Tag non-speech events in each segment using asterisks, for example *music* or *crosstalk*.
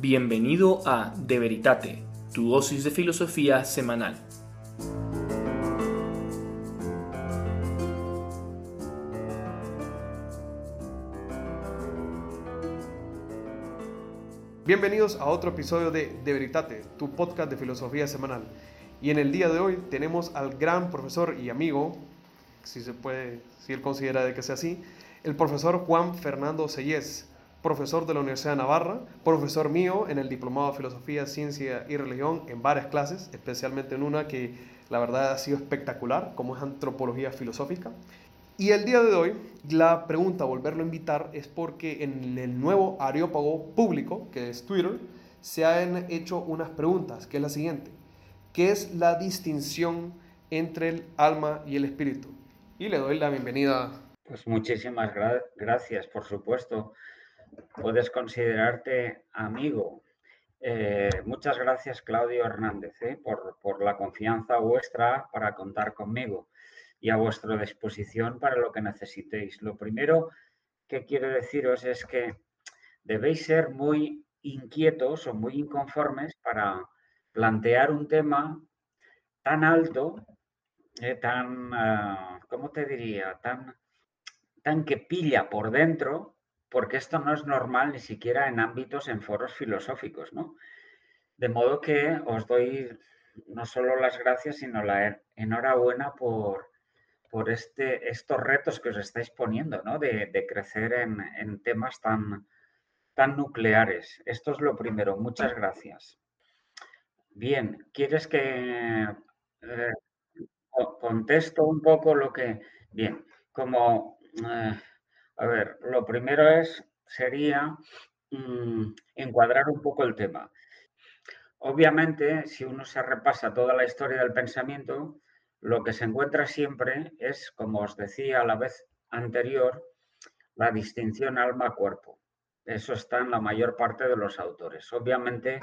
Bienvenido a De Veritate, tu dosis de filosofía semanal. Bienvenidos a otro episodio de De Veritate, tu podcast de filosofía semanal. Y en el día de hoy tenemos al gran profesor y amigo, si se puede, si él considera de que sea así, el profesor Juan Fernando Sellés, profesor de la Universidad de Navarra, profesor mío en el Diplomado de Filosofía, Ciencia y Religión en varias clases, especialmente en una que la verdad ha sido espectacular, como es Antropología Filosófica. Y el día de hoy, la pregunta, volverlo a invitar, es porque en el nuevo areópago público, que es Twitter, se han hecho unas preguntas, que es la siguiente. ¿Qué es la distinción entre el alma y el espíritu? Y le doy la bienvenida. Pues muchísimas gracias, por supuesto puedes considerarte amigo. Eh, muchas gracias, Claudio Hernández, eh, por, la confianza vuestra para contar conmigo y a vuestra disposición para lo que necesitéis. Lo primero que quiero deciros es que debéis ser muy inquietos o muy inconformes para plantear un tema tan alto, eh, tan, ah, ¿cómo te diría? Tan, tan que pilla por dentro porque esto no es normal ni siquiera en ámbitos, en foros filosóficos, ¿no? De modo que os doy no solo las gracias, sino la enhorabuena por, por este, estos retos que os estáis poniendo, ¿no? De, crecer en, temas tan, tan nucleares. Esto es lo primero. Muchas gracias. Bien, ¿quieres que eh, contesto un poco lo que... Bien, como... Eh, a ver, lo primero es, sería mm, encuadrar un poco el tema. Obviamente, si uno se repasa toda la historia del pensamiento, lo que se encuentra siempre es, como os decía a la vez anterior, la distinción alma-cuerpo. Eso está en la mayor parte de los autores. Obviamente,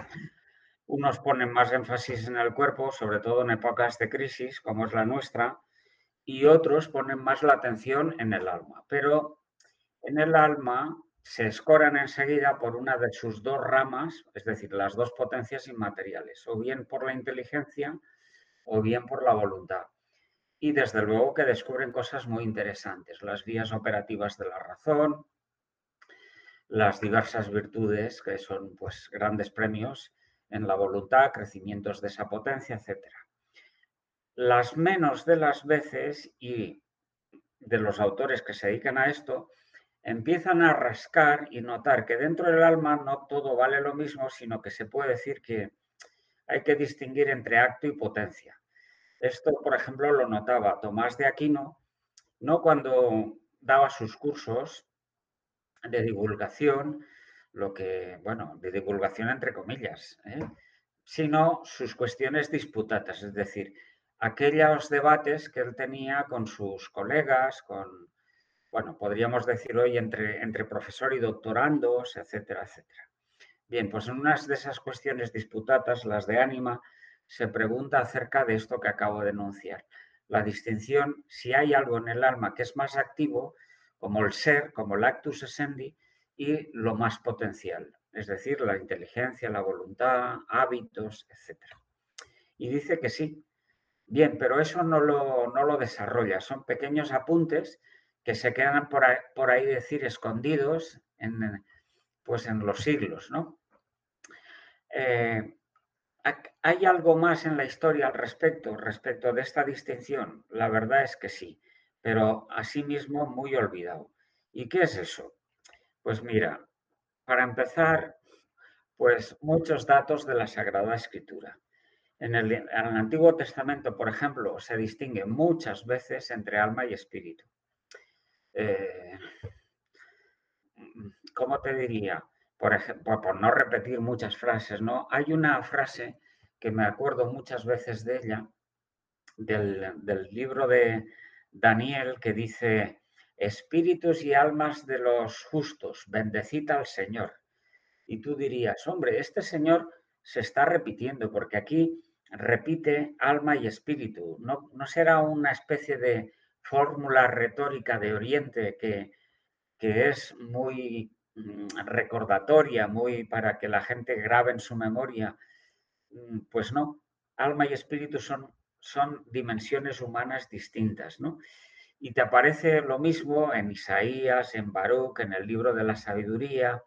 unos ponen más énfasis en el cuerpo, sobre todo en épocas de crisis, como es la nuestra, y otros ponen más la atención en el alma. Pero en el alma se escoran enseguida por una de sus dos ramas, es decir, las dos potencias inmateriales, o bien por la inteligencia o bien por la voluntad. Y desde luego que descubren cosas muy interesantes, las vías operativas de la razón, las diversas virtudes que son pues grandes premios en la voluntad, crecimientos de esa potencia, etc. Las menos de las veces y de los autores que se dedican a esto empiezan a rascar y notar que dentro del alma no todo vale lo mismo, sino que se puede decir que hay que distinguir entre acto y potencia. Esto, por ejemplo, lo notaba Tomás de Aquino, no cuando daba sus cursos de divulgación, lo que, bueno, de divulgación entre comillas, ¿eh? sino sus cuestiones disputadas, es decir, aquellos debates que él tenía con sus colegas, con, bueno, podríamos decir hoy entre, entre profesor y doctorandos, etcétera, etcétera. Bien, pues en unas de esas cuestiones disputadas, las de ánima, se pregunta acerca de esto que acabo de enunciar. La distinción, si hay algo en el alma que es más activo, como el ser, como el actus essendi, y lo más potencial, es decir, la inteligencia, la voluntad, hábitos, etcétera. Y dice que sí. Bien, pero eso no lo, no lo desarrolla, son pequeños apuntes que se quedan por ahí, por ahí decir escondidos en, pues en los siglos, ¿no? Eh, ¿Hay algo más en la historia al respecto, respecto de esta distinción? La verdad es que sí, pero asimismo muy olvidado. ¿Y qué es eso? Pues mira, para empezar, pues muchos datos de la Sagrada Escritura. En el, en el Antiguo Testamento, por ejemplo, se distingue muchas veces entre alma y espíritu. Eh, ¿cómo te diría? Por no repetir muchas frases, ¿no? Hay una frase que me acuerdo muchas veces de ella, del, libro de Daniel, que dice, espíritus y almas de los justos, bendecita al Señor. Y tú dirías, hombre, este Señor se está repitiendo, porque aquí repite alma y espíritu. ¿No, no será una especie de fórmula retórica de Oriente que, que es muy mm, recordatoria, muy para que la gente grabe en su memoria. Mm, pues no, alma y espíritu son, son dimensiones humanas distintas, ¿no? Y te aparece lo mismo en Isaías, en Baruch, en el libro de la sabiduría,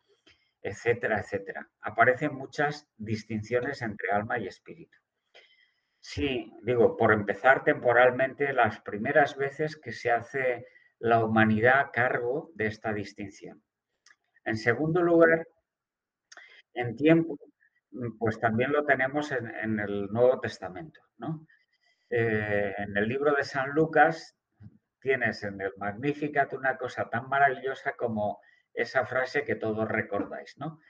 etcétera, etcétera. Aparecen muchas distinciones entre alma y espíritu. Sí, digo, por empezar temporalmente, las primeras veces que se hace la humanidad cargo de esta distinción. En segundo lugar, en tiempo, pues también lo tenemos en, el Nuevo Testamento, ¿no? Eh, en el libro de San Lucas tienes en el Magnificat una cosa tan maravillosa como esa frase que todos recordáis, ¿no?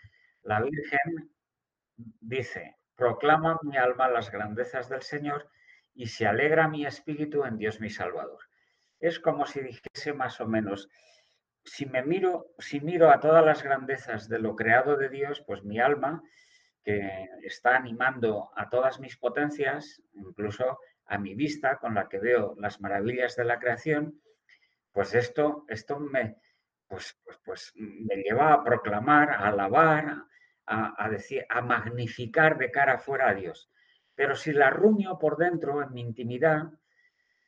La Virgen dice, proclama mi alma las grandezas del Señor y se alegra mi espíritu en Dios mi Salvador. Es como si dijese más o menos, si me miro, si miro a todas las grandezas de lo creado de Dios, pues mi alma, que está animando a todas mis potencias, incluso a mi vista, con la que veo las maravillas de la creación, pues esto, esto me, pues, pues, pues me lleva a proclamar, a alabar, a, decir, a magnificar de cara afuera a Dios. Pero si la rumio por dentro, en mi intimidad,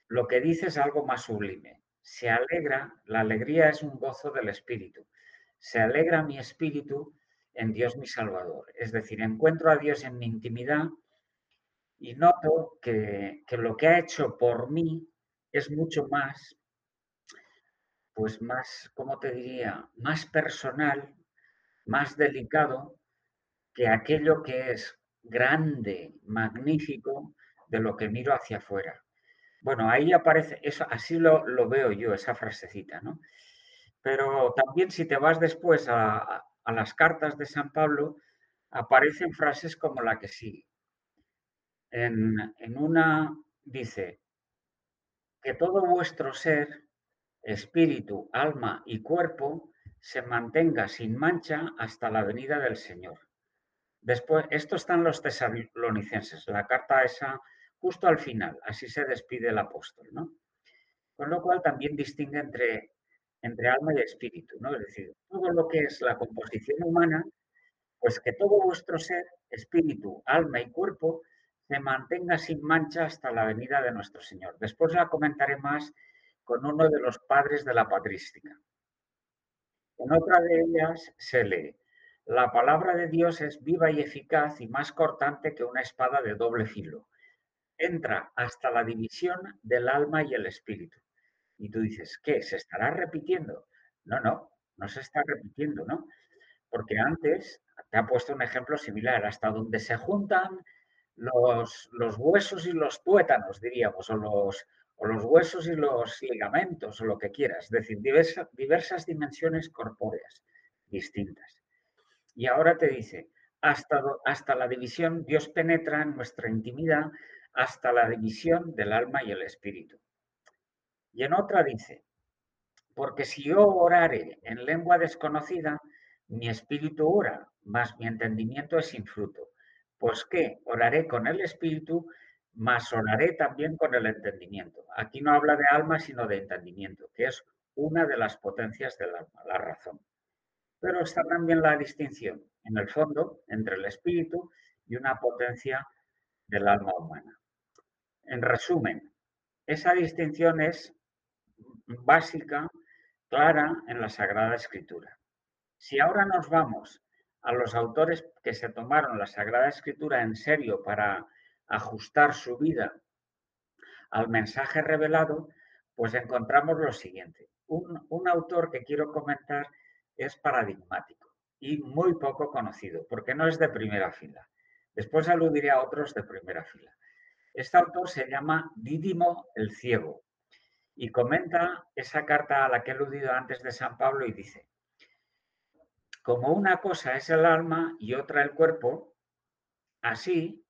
lo que dice es algo más sublime. Se alegra, la alegría es un gozo del espíritu. Se alegra mi espíritu en Dios mi Salvador. Es decir, encuentro a Dios en mi intimidad y noto que, lo que ha hecho por mí es mucho más, pues más, ¿cómo te diría? Más personal, más delicado que aquello que es grande, magnífico, de lo que miro hacia afuera. Bueno, ahí aparece, eso, así lo, veo yo, esa frasecita, ¿no? Pero también si te vas después a, a las cartas de San Pablo, aparecen frases como la que sigue en, una dice que todo vuestro ser, espíritu, alma y cuerpo se mantenga sin mancha hasta la venida del Señor. Después, esto están los tesalonicenses, la carta esa justo al final, así se despide el apóstol, ¿no? Con lo cual también distingue entre, entre alma y espíritu, ¿no? Es decir, todo lo que es la composición humana, pues que todo vuestro ser, espíritu, alma y cuerpo se mantenga sin mancha hasta la venida de nuestro Señor. Después la comentaré más con uno de los padres de la patrística. En otra de ellas se lee, la palabra de Dios es viva y eficaz y más cortante que una espada de doble filo. Entra hasta la división del alma y el espíritu. Y tú dices, ¿qué? ¿Se estará repitiendo? No, no, no se está repitiendo, ¿no? Porque antes te ha puesto un ejemplo similar, hasta donde se juntan los, huesos y los tuétanos, diríamos, o los, o los huesos y los ligamentos, o lo que quieras, es decir, diversas dimensiones corpóreas distintas. Y ahora te dice, hasta, hasta la división, Dios penetra en nuestra intimidad hasta la división del alma y el espíritu. Y en otra dice, porque si yo orare en lengua desconocida, mi espíritu ora, mas mi entendimiento es sin fruto. Pues que oraré con el espíritu, mas oraré también con el entendimiento. Aquí no habla de alma, sino de entendimiento, que es una de las potencias del alma, la razón. Pero está también la distinción, en el fondo, entre el espíritu y una potencia del alma humana. En resumen, esa distinción es básica, clara en la Sagrada Escritura. Si ahora nos vamos a los autores que se tomaron la Sagrada Escritura en serio para ajustar su vida al mensaje revelado, pues encontramos lo siguiente. Un, autor que quiero comentar es paradigmático y muy poco conocido, porque no es de primera fila. Después aludiré a otros de primera fila. Este autor se llama Dídimo el Ciego y comenta esa carta a la que he aludido antes de San Pablo y dice, como una cosa es el alma y otra el cuerpo, así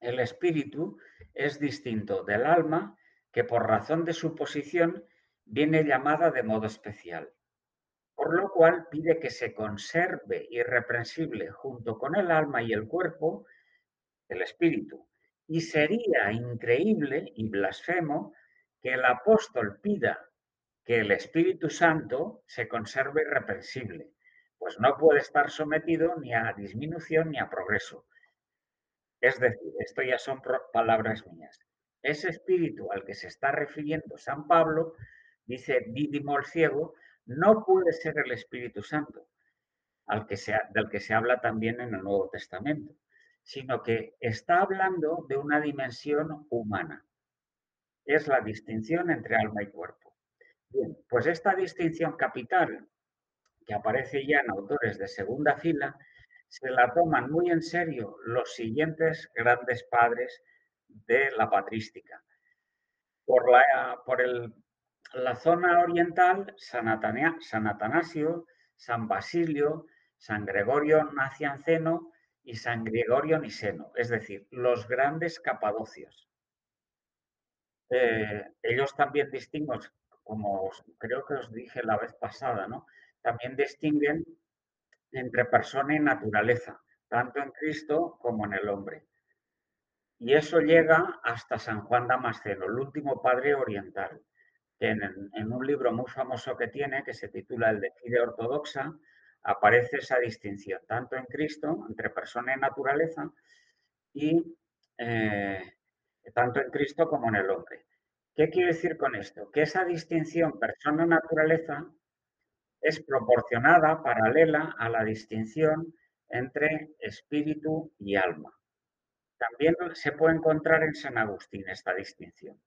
el espíritu es distinto del alma que por razón de su posición viene llamada de modo especial, por lo cual pide que se conserve irreprensible junto con el alma y el cuerpo el espíritu. Y sería increíble y blasfemo que el apóstol pida que el Espíritu Santo se conserve irreprensible pues no puede estar sometido ni a disminución ni a progreso. Es decir, esto ya son palabras mías. Ese espíritu al que se está refiriendo San Pablo, dice Dídimo el ciego, no puede ser el Espíritu Santo, al que del que se habla también en el Nuevo Testamento, sino que está hablando de una dimensión humana. Es la distinción entre alma y cuerpo. Bien, pues esta distinción capital, que aparece ya en autores de segunda fila, se la toman muy en serio los siguientes grandes padres de la patrística. Por la, por el, la zona oriental, San, San Atanasio, San Basilio, San Gregorio Nacianceno y San Gregorio Niseno, es decir, los grandes capadocios. Eh, ellos también distinguen, como creo que os dije la vez pasada, ¿no? También distinguen entre persona y naturaleza, tanto en Cristo como en el hombre. Y eso llega hasta San Juan Damasceno, el último padre oriental, que en, un libro muy famoso que tiene, que se titula El de Fide Ortodoxa, aparece esa distinción, tanto en Cristo, entre persona y naturaleza, y eh, tanto en Cristo como en el hombre. ¿Qué quiere decir con esto? Que esa distinción persona-naturaleza es proporcionada, paralela a la distinción entre espíritu y alma. También se puede encontrar en San Agustín esta distinción.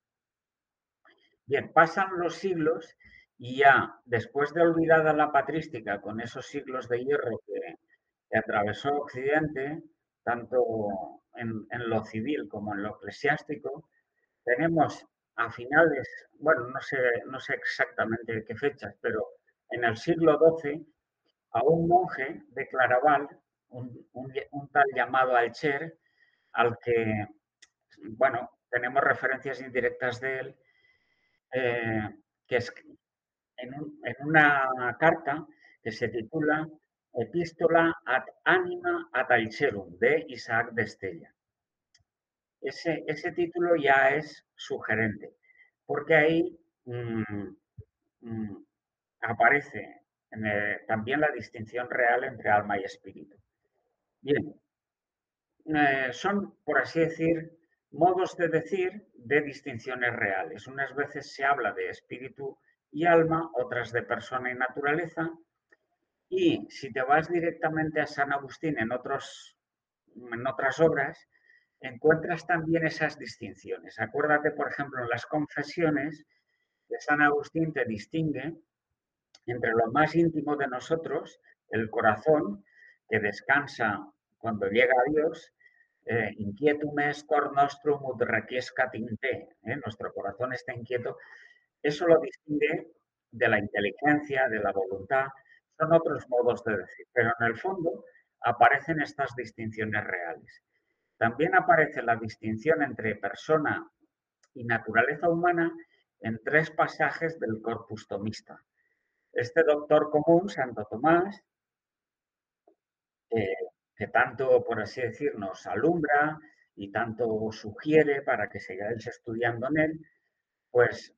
Bien, pasan los siglos y ya después de olvidada la patrística con esos siglos de hierro que, atravesó Occidente, tanto en, lo civil como en lo eclesiástico, tenemos a finales, bueno, no sé, no sé exactamente qué fechas, pero en el siglo XII a un monje de Claraval, un, un tal llamado Alcher, al que, bueno, tenemos referencias indirectas de él, eh, que es en, una carta que se titula Epístola ad anima ad Alcherum de Isaac de Estella. Ese, ese título ya es sugerente, porque ahí mm, mm, aparece también la distinción real entre alma y espíritu. Bien, eh, son, por así decir, modos de decir de distinciones reales. Unas veces se habla de espíritu y alma, otras de persona y naturaleza. Y si te vas directamente a San Agustín en, otros, en otras obras, encuentras también esas distinciones. Acuérdate, por ejemplo, en las confesiones de San Agustín te distingue entre lo más íntimo de nosotros, el corazón, que descansa cuando llega a Dios, eh, inquietum est cor nostrum ut requiescat in te. ¿eh? Nuestro corazón está inquieto. Eso lo distingue de la inteligencia, de la voluntad. Son otros modos de decir, pero en el fondo aparecen estas distinciones reales. También aparece la distinción entre persona y naturaleza humana en tres pasajes del corpus tomista. Este doctor común, Santo Tomás, eh, que tanto, por así decir, nos alumbra y tanto sugiere para que sigáis estudiando en él, pues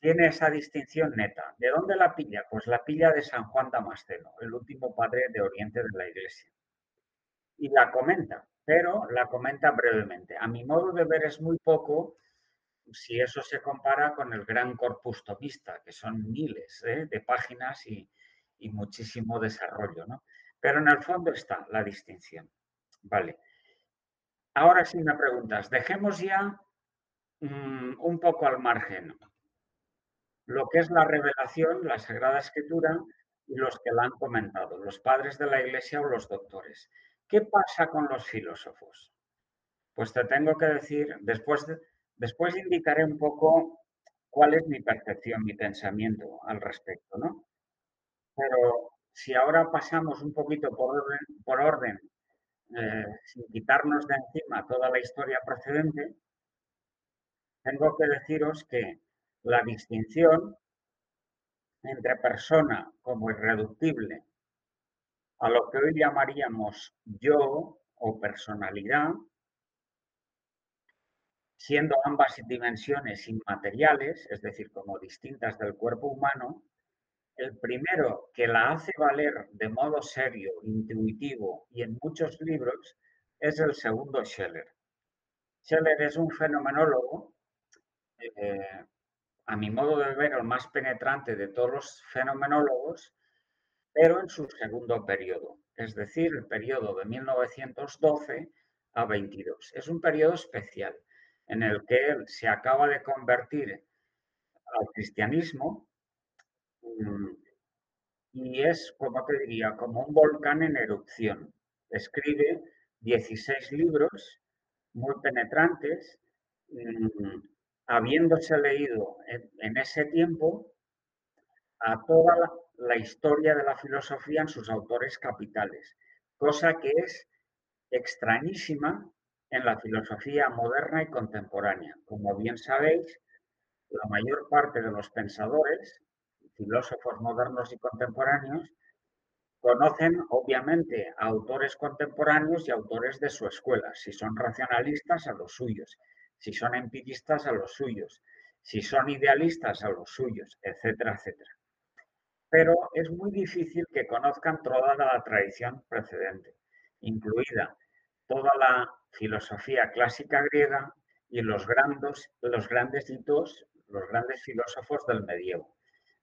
tiene esa distinción neta. ¿De dónde la pilla? Pues la pilla de San Juan Damasceno, el último padre de Oriente de la Iglesia. Y la comenta, pero la comenta brevemente. A mi modo de ver es muy poco si eso se compara con el gran corpus tomista, que son miles ¿eh? de páginas y, y muchísimo desarrollo. ¿no? Pero en el fondo está la distinción. Vale. Ahora sí me preguntas, dejemos ya mm, un poco al margen lo que es la revelación, la Sagrada Escritura y los que la han comentado, los padres de la Iglesia o los doctores. ¿Qué pasa con los filósofos? Pues te tengo que decir, después, después indicaré un poco cuál es mi percepción, mi pensamiento al respecto, ¿no? Pero si ahora pasamos un poquito por orden, eh, sin quitarnos de encima toda la historia precedente, tengo que deciros que la distinción entre persona como irreductible a lo que hoy llamaríamos yo o personalidad, siendo ambas dimensiones inmateriales, es decir, como distintas del cuerpo humano, el primero que la hace valer de modo serio, intuitivo y en muchos libros es el segundo Scheller. Scheller es un fenomenólogo, eh, a mi modo de ver, el más penetrante de todos los fenomenólogos, pero en su segundo periodo, es decir, el periodo de 1912 a 22. Es un periodo especial en el que él se acaba de convertir al cristianismo y es, como te diría, como un volcán en erupción. Escribe 16 libros muy penetrantes, mm, habiéndose leído en, ese tiempo a toda la, la historia de la filosofía en sus autores capitales, cosa que es extrañísima en la filosofía moderna y contemporánea. Como bien sabéis, la mayor parte de los pensadores, filósofos modernos y contemporáneos, conocen obviamente a autores contemporáneos y autores de su escuela, si son racionalistas a los suyos, si son empiristas a los suyos, si son idealistas a los suyos, etcétera, etcétera. Pero es muy difícil que conozcan toda la tradición precedente, incluida toda la filosofía clásica griega y los grandes, los grandes hitos, los grandes filósofos del medievo.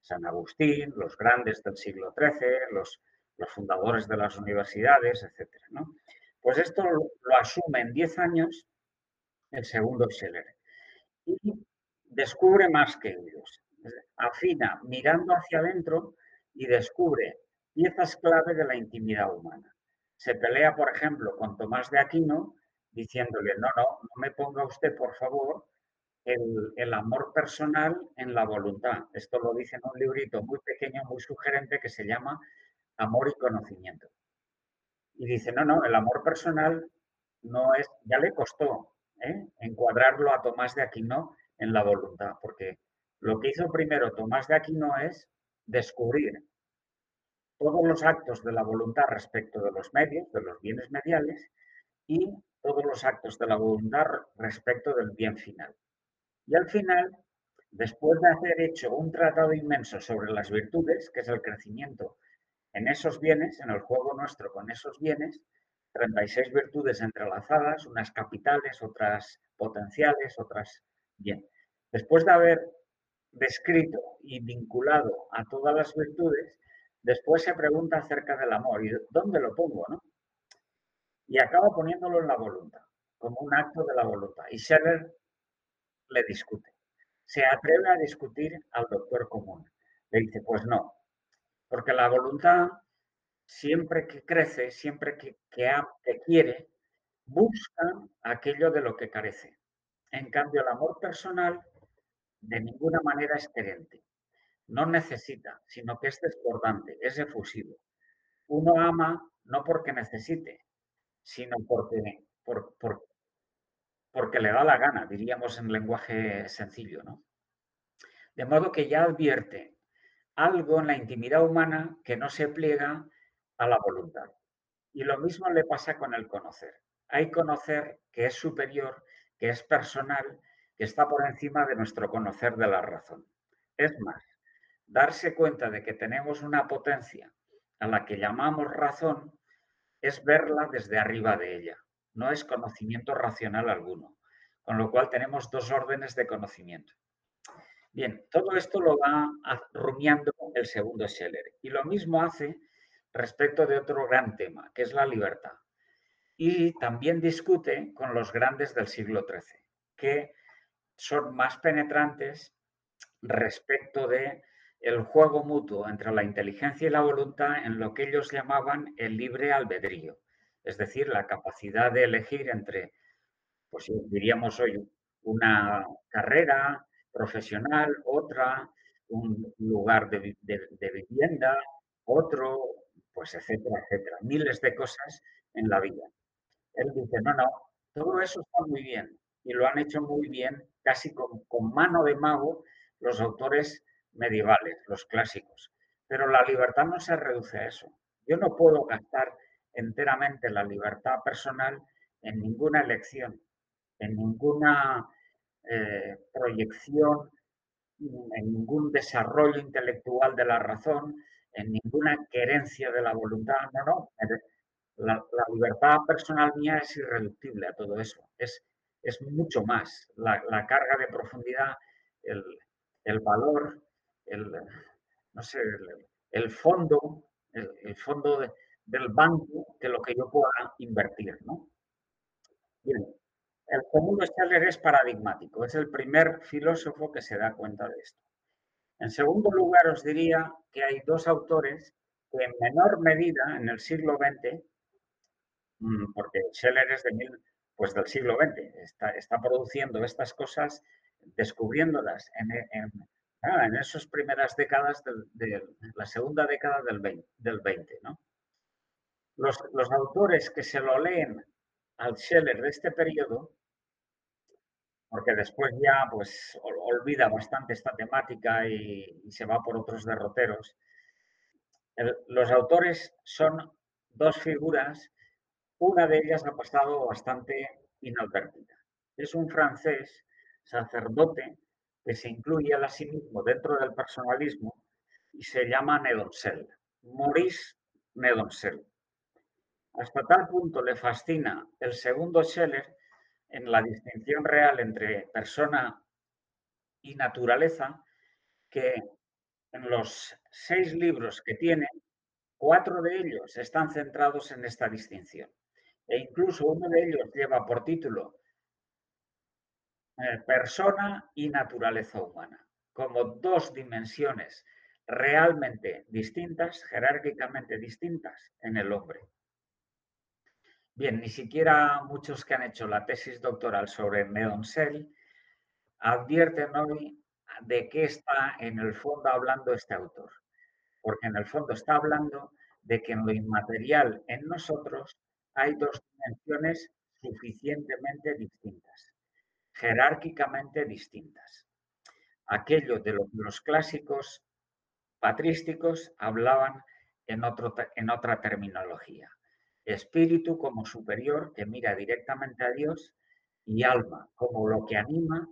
San Agustín, los grandes del siglo XIII, los, fundadores de las universidades, etc. ¿no? Pues esto lo, asume en 10 años el segundo Scheller y descubre más que ellos. Afina mirando hacia adentro y descubre piezas clave de la intimidad humana. Se pelea, por ejemplo, con Tomás de Aquino diciéndole, no, no, no me ponga usted, por favor, el, amor personal en la voluntad. Esto lo dice en un librito muy pequeño, muy sugerente, que se llama Amor y Conocimiento. Y dice, no, no, el amor personal no es, ya le costó ¿eh? encuadrarlo a Tomás de Aquino en la voluntad, porque lo que hizo primero Tomás de Aquino es descubrir todos los actos de la voluntad respecto de los medios, de los bienes mediales, y todos los actos de la voluntad respecto del bien final. Y al final, después de haber hecho un tratado inmenso sobre las virtudes, que es el crecimiento en esos bienes, en el juego nuestro con esos bienes, 36 virtudes entrelazadas, unas capitales, otras potenciales, otras... Bien, después de haber descrito y vinculado a todas las virtudes, después se pregunta acerca del amor y dónde lo pongo, ¿no? Y acaba poniéndolo en la voluntad, como un acto de la voluntad. Y Scheller le discute. Se atreve a discutir al doctor común. Le dice, pues no, porque la voluntad, siempre que crece, siempre que, que, que quiere, busca aquello de lo que carece. En cambio, el amor personal de ninguna manera es querente. No necesita, sino que es desbordante, es efusivo. Uno ama no porque necesite, sino porque, por, porque le da la gana, diríamos en lenguaje sencillo, ¿no? De modo que ya advierte algo en la intimidad humana que no se pliega a la voluntad. Y lo mismo le pasa con el conocer. Hay conocer que es superior, que es personal, que está por encima de nuestro conocer de la razón. Es más, darse cuenta de que tenemos una potencia a la que llamamos razón es verla desde arriba de ella no es conocimiento racional alguno, con lo cual tenemos dos órdenes de conocimiento. Bien, todo esto lo va rumiando el segundo Scheller y lo mismo hace respecto de otro gran tema, que es la libertad. Y también discute con los grandes del siglo XIII, que son más penetrantes respecto de el juego mutuo entre la inteligencia y la voluntad en lo que ellos llamaban el libre albedrío es decir, la capacidad de elegir entre, pues diríamos hoy, una carrera profesional, otra, un lugar de, vivienda, otro, pues etcétera, etcétera. Miles de cosas en la vida. Él dice, no, no, todo eso está muy bien y lo han hecho muy bien, casi con, con mano de mago, los autores medievales, los clásicos. Pero la libertad no se reduce a eso. Yo no puedo gastar enteramente la libertad personal en ninguna elección, en ninguna eh, proyección en ningún desarrollo intelectual de la razón, en ninguna querencia de la voluntad, no, no. La, libertad personal mía es irreductible a todo eso, es, es mucho más. La, carga de profundidad, el, valor, el, no sé, el, fondo, el, fondo del banco de lo que yo pueda invertir, ¿no? Bien, el segundo Scheller es paradigmático, es el primer filósofo que se da cuenta de esto. En segundo lugar, os diría que hay dos autores que en menor medida en el siglo XX, mm, porque Scheller es de mil, pues del siglo XX, está, produciendo estas cosas, descubriéndolas en, en, en esas primeras décadas de la segunda década del 20, del 20 ¿no? Los, autores que se lo leen al Scheller de este periodo, porque después ya pues olvida bastante esta temática y, se va por otros derroteros. los autores son dos figuras, una de ellas ha pasado bastante inadvertida. Es un francés sacerdote que se incluye a sí mismo dentro del personalismo y se llama Nedoncel, Maurice Nedoncel. Hasta tal punto le fascina el segundo Scheller en la distinción real entre persona y naturaleza que en los seis libros que tiene, cuatro de ellos están centrados en esta distinción. E incluso uno de ellos lleva por título eh, Persona y naturaleza humana, como dos dimensiones realmente distintas, jerárquicamente distintas en el hombre. Bien, ni siquiera muchos que han hecho la tesis doctoral sobre Medoncel advierten hoy de qué está en el fondo hablando este autor, porque en el fondo está hablando de que en lo inmaterial en nosotros hay dos dimensiones suficientemente distintas, jerárquicamente distintas. Aquello de lo que los clásicos patrísticos hablaban en, en otra terminología espíritu como superior que mira directamente a Dios y alma como lo que anima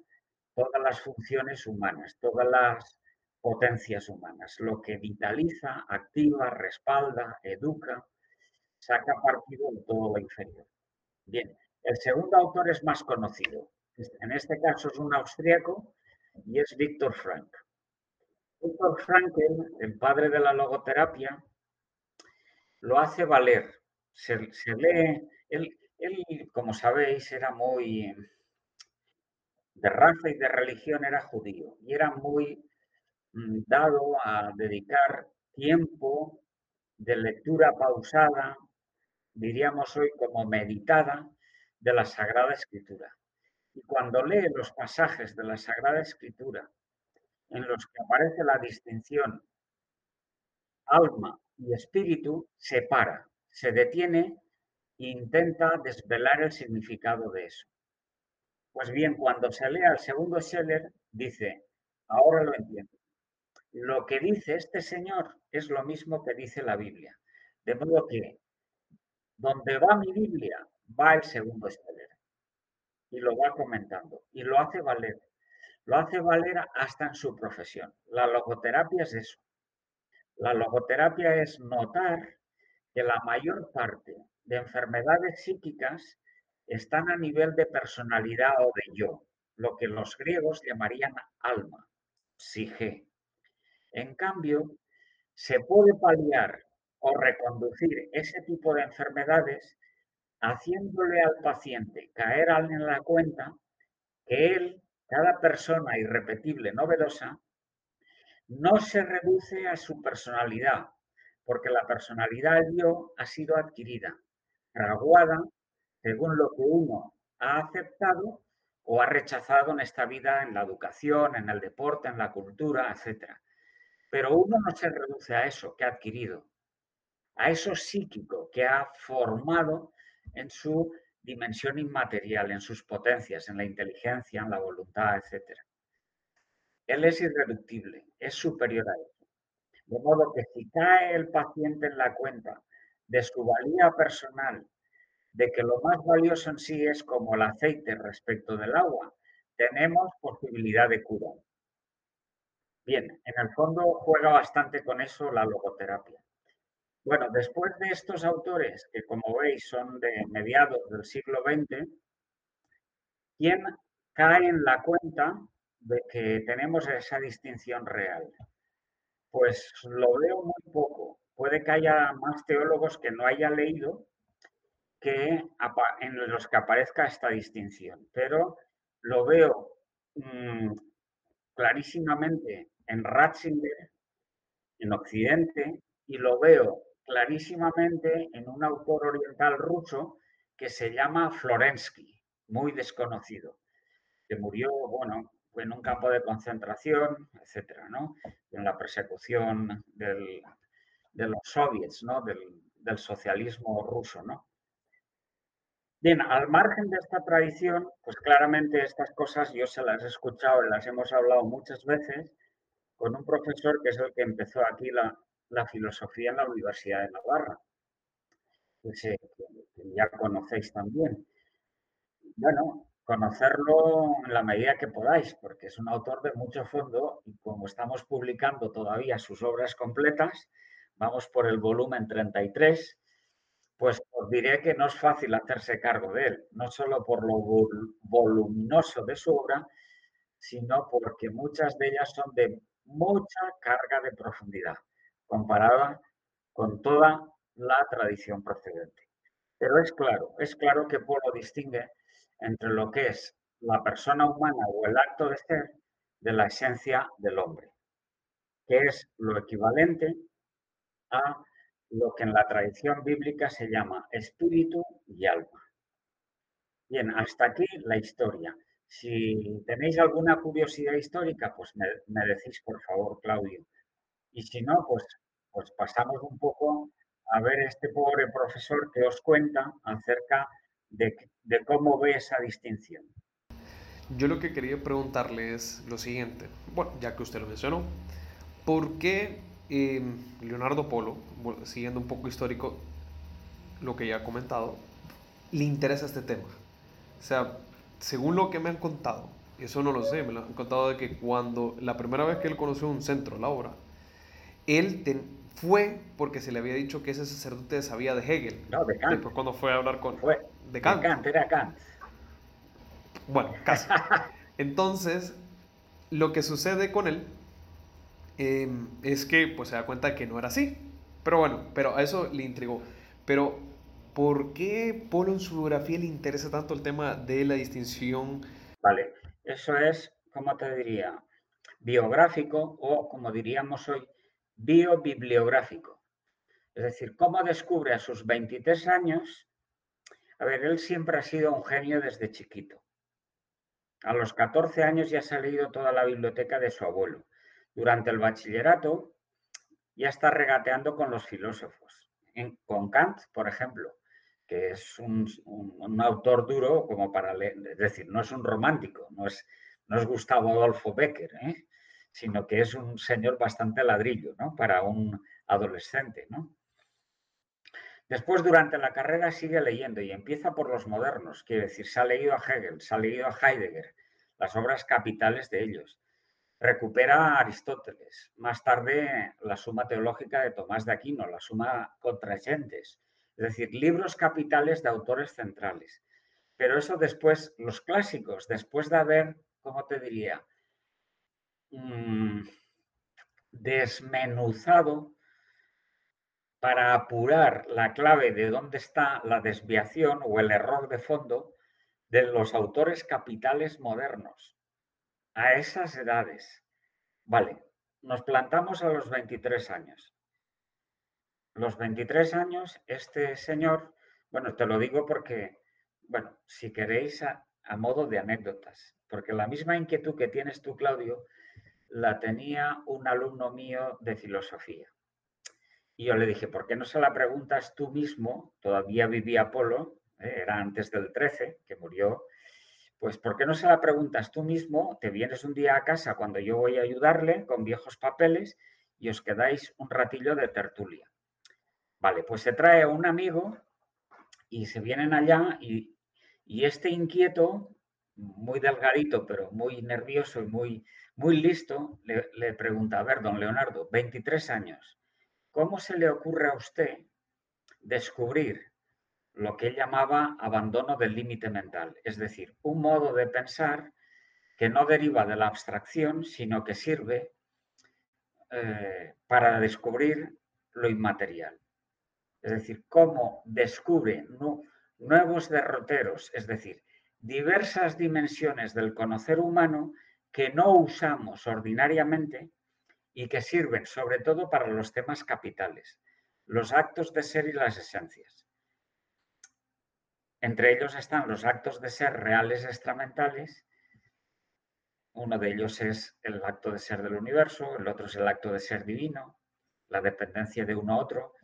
todas las funciones humanas, todas las potencias humanas, lo que vitaliza, activa, respalda, educa, saca partido de todo lo inferior. Bien, el segundo autor es más conocido. En este caso es un austriaco y es Víctor Frank. Víctor Frankel, el padre de la logoterapia, lo hace valer se, lee, él, como sabéis, era muy, de raza y de religión era judío y era muy mm, dado a dedicar tiempo de lectura pausada, diríamos hoy como meditada, de la Sagrada Escritura. Y cuando lee los pasajes de la Sagrada Escritura en los que aparece la distinción alma y espíritu, se para se detiene e intenta desvelar el significado de eso. Pues bien, cuando se lea el segundo Scheller, dice, ahora lo entiendo. Lo que dice este señor es lo mismo que dice la Biblia. De modo que donde va mi Biblia, va el segundo Scheller. Y lo va comentando. Y lo hace valer. Lo hace valer hasta en su profesión. La logoterapia es eso. La logoterapia es notar que la mayor parte de enfermedades psíquicas están a nivel de personalidad o de yo, lo que los griegos llamarían alma, psique. En cambio, se puede paliar o reconducir ese tipo de enfermedades haciéndole al paciente caer en la cuenta que él, cada persona irrepetible, novedosa, no se reduce a su personalidad, porque la personalidad yo ha sido adquirida, fraguada según lo que uno ha aceptado o ha rechazado en esta vida, en la educación, en el deporte, en la cultura, etc. Pero uno no se reduce a eso que ha adquirido, a eso psíquico que ha formado en su dimensión inmaterial, en sus potencias, en la inteligencia, en la voluntad, etc. Él es irreductible, es superior a él. De modo que si cae el paciente en la cuenta de su valía personal, de que lo más valioso en sí es como el aceite respecto del agua, tenemos posibilidad de cura. Bien, en el fondo juega bastante con eso la logoterapia. Bueno, después de estos autores, que como veis son de mediados del siglo XX, ¿quién cae en la cuenta de que tenemos esa distinción real? Pues lo veo muy poco. Puede que haya más teólogos que no haya leído que en los que aparezca esta distinción, pero lo veo mm, clarísimamente en Ratzinger, en Occidente, y lo veo clarísimamente en un autor oriental ruso que se llama Florensky, muy desconocido, que murió, bueno, en un campo de concentración, etcétera, ¿no? En la persecución de los soviets, ¿no? Del, del socialismo ruso, ¿no? Bien, al margen de esta tradición, pues claramente estas cosas yo se las he escuchado y las hemos hablado muchas veces con un profesor que es el que empezó aquí la, filosofía en la Universidad de Navarra, que, ya conocéis también. Bueno, conocerlo en la medida que podáis, porque es un autor de mucho fondo y como estamos publicando todavía sus obras completas, vamos por el volumen 33 pues os diré que no es fácil hacerse cargo de él, no solo por lo voluminoso de su obra, sino porque muchas de ellas son de mucha carga de profundidad, comparada con toda la tradición procedente. Pero es claro, es claro que Polo distingue entre lo que es la persona humana o el acto de ser de la esencia del hombre, que es lo equivalente a lo que en la tradición bíblica se llama espíritu y alma. Bien, hasta aquí la historia. Si tenéis alguna curiosidad histórica, pues me, decís, por favor, Claudio. Y si no, pues, pues pasamos un poco a ver este pobre profesor que os cuenta acerca de, de cómo ve esa distinción. Yo lo que quería preguntarle es lo siguiente. Bueno, ya que usted lo mencionó, ¿por qué Leonardo Polo, siguiendo un poco histórico lo que ya he comentado, le interesa este tema. O sea, según lo que me han contado, eso no lo sé, me lo han contado de que cuando la primera vez que él conoció un centro, la obra, él fue porque se le había dicho que ese sacerdote sabía de Hegel. No, de Kant. Después cuando fue a hablar con... Fue. De Kant. De Kant, era Kant. Bueno, casi. *laughs* Entonces, lo que sucede con él Em, es que pues se da cuenta que no era así. Pero bueno, pero a eso le intrigó. Pero, ¿por qué Polo en su biografía le interesa tanto el tema de la distinción? Vale, eso es, ¿cómo te diría? Biográfico o, como diríamos hoy, biobibliográfico. Es decir, ¿cómo descubre a sus 23 años? A ver, él siempre ha sido un genio desde chiquito. A los 14 años ya se ha leído toda la biblioteca de su abuelo durante el bachillerato ya está regateando con los filósofos. con Kant, por ejemplo, que es un, autor duro como para leer, es decir, no es un romántico, no es, no Gustavo Adolfo Becker, ¿eh? sino que es un señor bastante ladrillo ¿no? para un adolescente. ¿no? Después, durante la carrera, sigue leyendo y empieza por los modernos, quiere decir, se ha leído a Hegel, se ha leído a Heidegger, las obras capitales de ellos recupera Aristóteles. Más tarde, la Suma Teológica de Tomás de Aquino, la Suma Contragentes. Es decir, libros capitales de autores centrales. Pero eso después, los clásicos, después de haber, ¿cómo te diría? Mm, desmenuzado para apurar la clave de dónde está la desviación o el error de fondo de los autores capitales modernos a esas edades. Vale, nos plantamos a los 23 años. Los 23 años, este señor, bueno, te lo digo porque, bueno, si queréis a, modo de anécdotas, porque la misma inquietud que tienes tú, Claudio, la tenía un alumno mío de filosofía. Y yo le dije, ¿por qué no se la preguntas tú mismo? Todavía vivía Apolo, eh, era antes del 13, que murió pues, ¿por qué no se la preguntas tú mismo? Te vienes un día a casa cuando yo voy a ayudarle con viejos papeles y os quedáis un ratillo de tertulia. Vale, pues se trae a un amigo y se vienen allá y, y este inquieto, muy delgadito, pero muy nervioso y muy, muy listo, le, pregunta, a ver, don Leonardo, 23 años, ¿cómo se le ocurre a usted descubrir lo que él llamaba abandono del límite mental? Es decir, un modo de pensar que no deriva de la abstracción, sino que sirve eh, para descubrir lo inmaterial. Es decir, cómo descubre nuevos derroteros, es decir, diversas dimensiones del conocer humano que no usamos ordinariamente y que sirven sobre todo para los temas capitales, los actos de ser y las esencias. Entre ellos están los actos de ser reales extramentales. Uno de ellos es el acto de ser del universo, el otro es el acto de ser divino, la dependencia de uno a otro,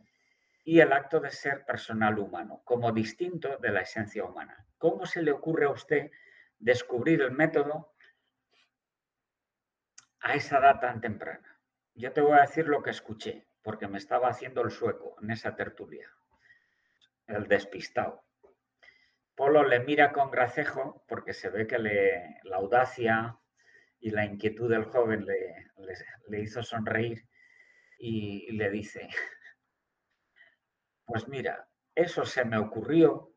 y el acto de ser personal humano, como distinto de la esencia humana. ¿Cómo se le ocurre a usted descubrir el método a esa edad tan temprana. Yo te voy a decir lo que escuché, porque me estaba haciendo el sueco en esa tertulia, el despistado. Polo le mira con gracejo porque se ve que le, la audacia y la inquietud del joven le, le, hizo sonreír y, y le dice, pues mira, eso se me ocurrió.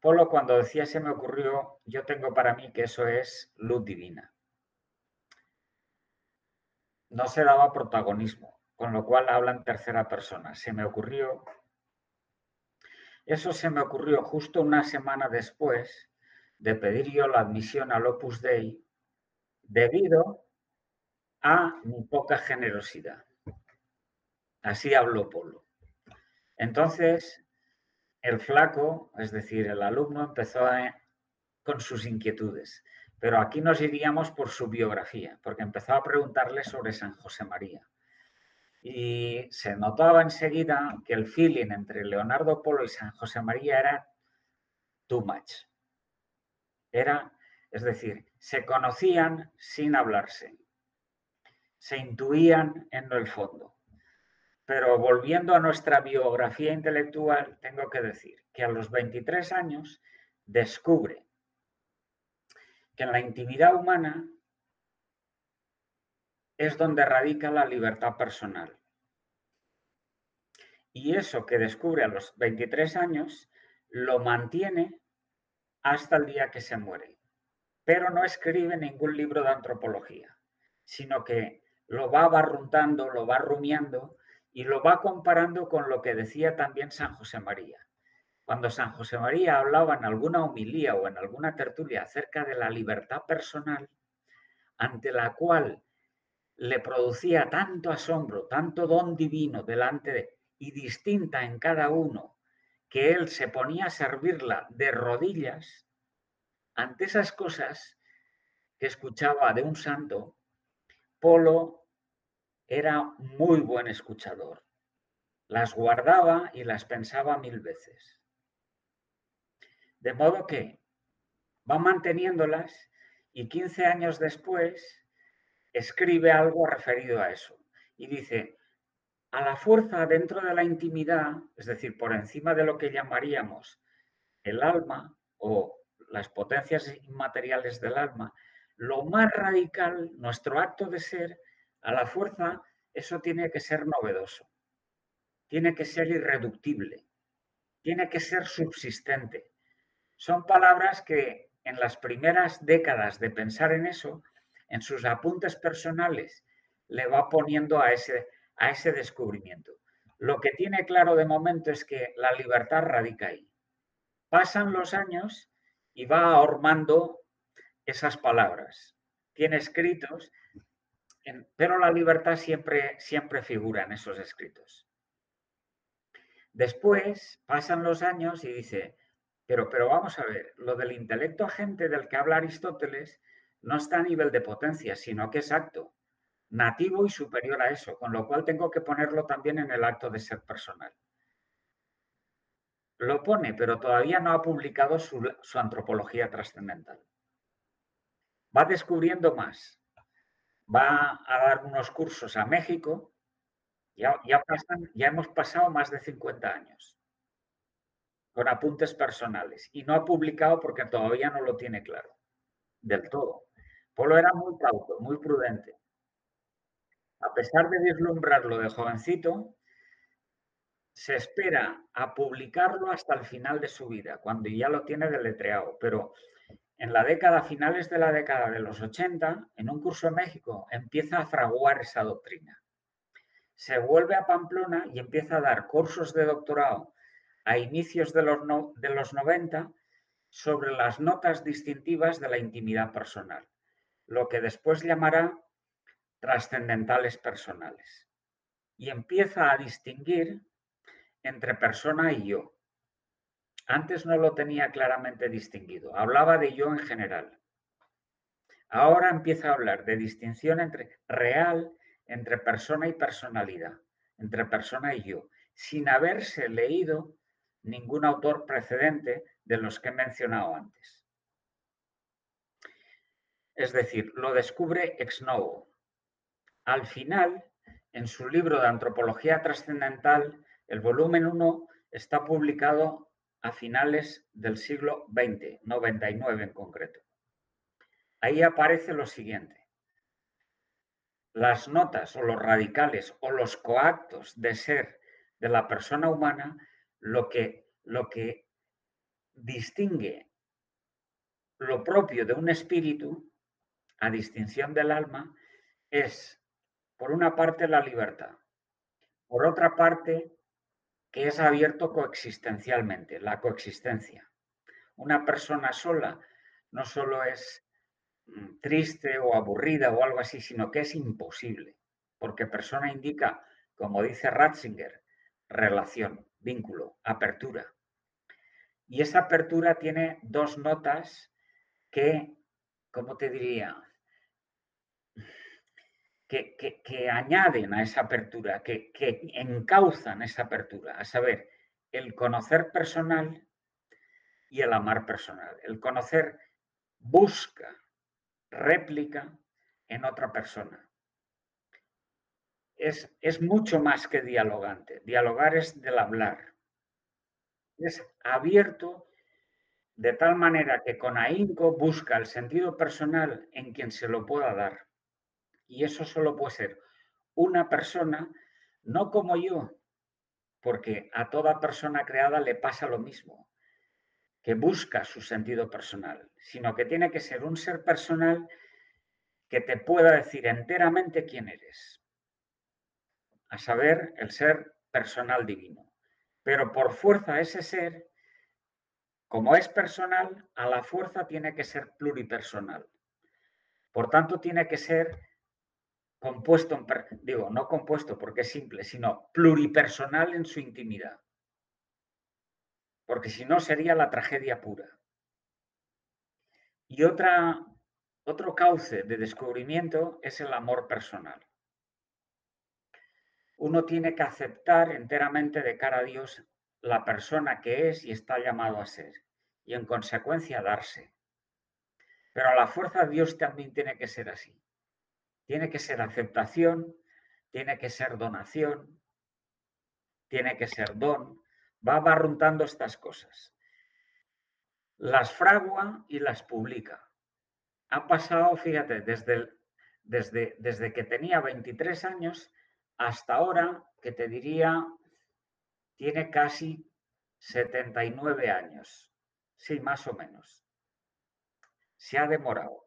Polo cuando decía se me ocurrió, yo tengo para mí que eso es luz divina no se daba protagonismo, con lo cual habla en tercera persona. Se me ocurrió, eso se me ocurrió justo una semana después de pedir yo la admisión al Opus Dei debido a mi poca generosidad. Así habló Polo. Entonces, el flaco, es decir, el alumno, empezó con sus inquietudes. Pero aquí nos iríamos por su biografía, porque empezó a preguntarle sobre San José María. Y se notaba enseguida que el feeling entre Leonardo Polo y San José María era too much. Era, es decir, se conocían sin hablarse, se intuían en el fondo. Pero volviendo a nuestra biografía intelectual, tengo que decir que a los 23 años descubre que en la intimidad humana es donde radica la libertad personal. Y eso que descubre a los 23 años lo mantiene hasta el día que se muere. Pero no escribe ningún libro de antropología, sino que lo va barruntando, lo va rumiando y lo va comparando con lo que decía también San José María. Cuando San José María hablaba en alguna homilía o en alguna tertulia acerca de la libertad personal, ante la cual le producía tanto asombro, tanto don divino delante de y distinta en cada uno, que él se ponía a servirla de rodillas, ante esas cosas que escuchaba de un santo, Polo era muy buen escuchador. Las guardaba y las pensaba mil veces. De modo que va manteniéndolas y 15 años después escribe algo referido a eso. Y dice, a la fuerza dentro de la intimidad, es decir, por encima de lo que llamaríamos el alma o las potencias inmateriales del alma, lo más radical, nuestro acto de ser, a la fuerza, eso tiene que ser novedoso, tiene que ser irreductible, tiene que ser subsistente, son palabras que en las primeras décadas de pensar en eso, en sus apuntes personales, le va poniendo a ese, a ese descubrimiento. Lo que tiene claro de momento es que la libertad radica ahí. Pasan los años y va ahormando esas palabras. Tiene escritos, pero la libertad siempre, siempre figura en esos escritos. Después pasan los años y dice, pero, pero vamos a ver, lo del intelecto agente del que habla Aristóteles no está a nivel de potencia, sino que es acto, nativo y superior a eso, con lo cual tengo que ponerlo también en el acto de ser personal. Lo pone, pero todavía no ha publicado su, antropología trascendental. Va descubriendo más. Va a dar unos cursos a México. Ya, ya, ya hemos pasado más de 50 años con apuntes personales y no ha publicado porque todavía no lo tiene claro del todo. Polo era muy cauto, muy prudente. A pesar de vislumbrarlo de jovencito, se espera a publicarlo hasta el final de su vida, cuando ya lo tiene deletreado. Pero en la década, finales de la década de los 80, en un curso en México, empieza a fraguar esa doctrina. Se vuelve a Pamplona y empieza a dar cursos de doctorado a inicios de los, de los 90 sobre las notas distintivas de la intimidad personal, lo que después llamará trascendentales personales. Y empieza a distinguir entre persona y yo. Antes no lo tenía claramente distinguido, hablaba de yo en general. Ahora empieza a hablar de distinción entre real, entre persona y personalidad, entre persona y yo, sin haberse leído ningún autor precedente de los que he mencionado antes. Es decir, lo descubre ex novo. Al final, en su libro de Antropología Trascendental, el volumen 1 está publicado a finales del siglo XX, 99 en concreto. Ahí aparece lo siguiente. Las notas o los radicales o los coactos de ser de la persona humana, lo que, lo que distingue lo propio de un espíritu, a distinción del alma, es, por una parte, la libertad, por otra parte, que es abierto coexistencialmente, la coexistencia. Una persona sola no solo es mm, triste o aburrida o algo así, sino que es imposible, porque persona indica, como dice Ratzinger, relación, vínculo, apertura. Y esa apertura tiene dos notas que, ¿cómo te diría? que, añaden a esa apertura, que, que encauzan esa apertura, a saber, el conocer personal y el amar personal. El conocer busca réplica en otra persona. Es, mucho más que dialogante. Dialogar es del hablar. Es abierto de tal manera que con ahínco busca el sentido personal en quien se lo pueda dar. Y eso solo puede ser una persona, no como yo, porque a toda persona creada le pasa lo mismo, que busca su sentido personal, sino que tiene que ser un ser personal que te pueda decir enteramente quién eres, a saber, el ser personal divino. Pero por fuerza ese ser, como es personal, a la fuerza tiene que ser pluripersonal. Por tanto, tiene que ser compuesto, digo, no compuesto porque es simple, sino pluripersonal en su intimidad. Porque si no sería la tragedia pura. Y otra, otro cauce de descubrimiento es el amor personal. Uno tiene que aceptar enteramente de cara a Dios la persona que es y está llamado a ser, y en consecuencia darse. Pero a la fuerza Dios también tiene que ser así. Tiene que ser aceptación, tiene que ser donación, tiene que ser don. Va barruntando estas cosas. Las fragua y las publica. Ha pasado, fíjate, desde, desde, desde que tenía 23 años hasta ahora, que te diría, tiene casi 79 años. Sí, más o menos. Se ha demorado.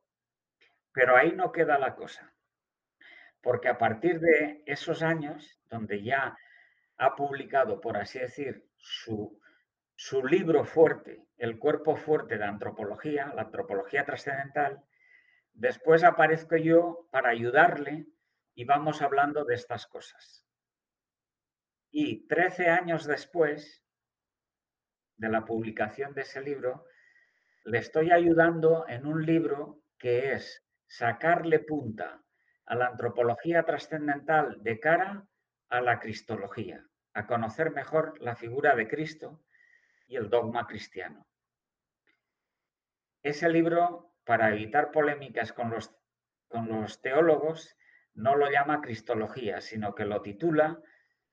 Pero ahí no queda la cosa porque a partir de esos años, donde ya ha publicado, por así decir, su, su libro fuerte, El cuerpo fuerte de antropología, la antropología trascendental, después aparezco yo para ayudarle y vamos hablando de estas cosas. Y 13 años después de la publicación de ese libro, le estoy ayudando en un libro que es sacarle punta a la antropología trascendental de cara a la cristología, a conocer mejor la figura de Cristo y el dogma cristiano. Ese libro, para evitar polémicas con los, con los teólogos, no lo llama cristología, sino que lo titula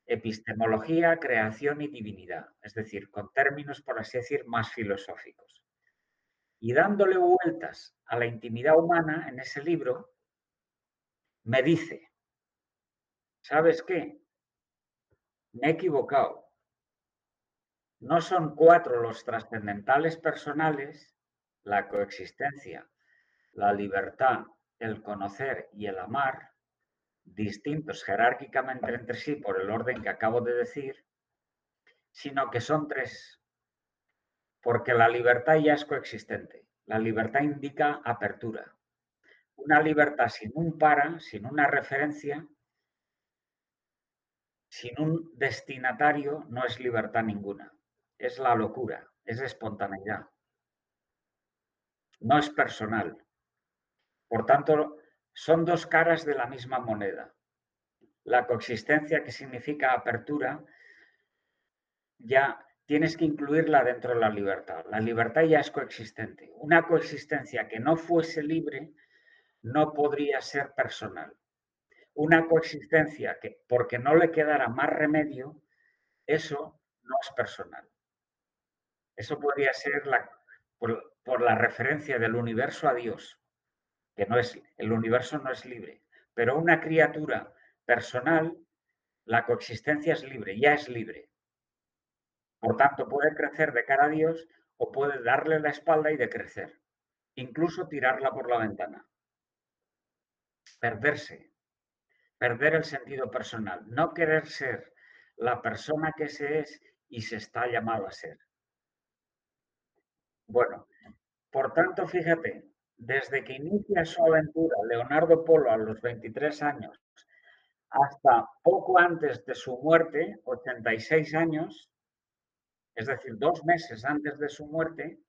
epistemología, creación y divinidad, es decir, con términos, por así decir, más filosóficos. Y dándole vueltas a la intimidad humana en ese libro, me dice, ¿sabes qué? Me he equivocado. No son cuatro los trascendentales personales, la coexistencia, la libertad, el conocer y el amar, distintos jerárquicamente entre sí por el orden que acabo de decir, sino que son tres. Porque la libertad ya es coexistente. La libertad indica apertura. Una libertad sin un para, sin una referencia, sin un destinatario, no es libertad ninguna. Es la locura, es espontaneidad. No es personal. Por tanto, son dos caras de la misma moneda. La coexistencia, que significa apertura, ya tienes que incluirla dentro de la libertad. La libertad ya es coexistente. Una coexistencia que no fuese libre no podría ser personal. Una coexistencia que, porque no le quedara más remedio, eso no es personal. Eso podría ser la, por, por la referencia del universo a Dios, que no es, el universo no es libre, pero una criatura personal, la coexistencia es libre, ya es libre. Por tanto, puede crecer de cara a Dios o puede darle la espalda y decrecer, incluso tirarla por la ventana. Perderse, perder el sentido personal, no querer ser la persona que se es y se está llamado a ser. Bueno, por tanto, fíjate, desde que inicia su aventura Leonardo Polo a los 23 años hasta poco antes de su muerte, 86 años, es decir, dos meses antes de su muerte,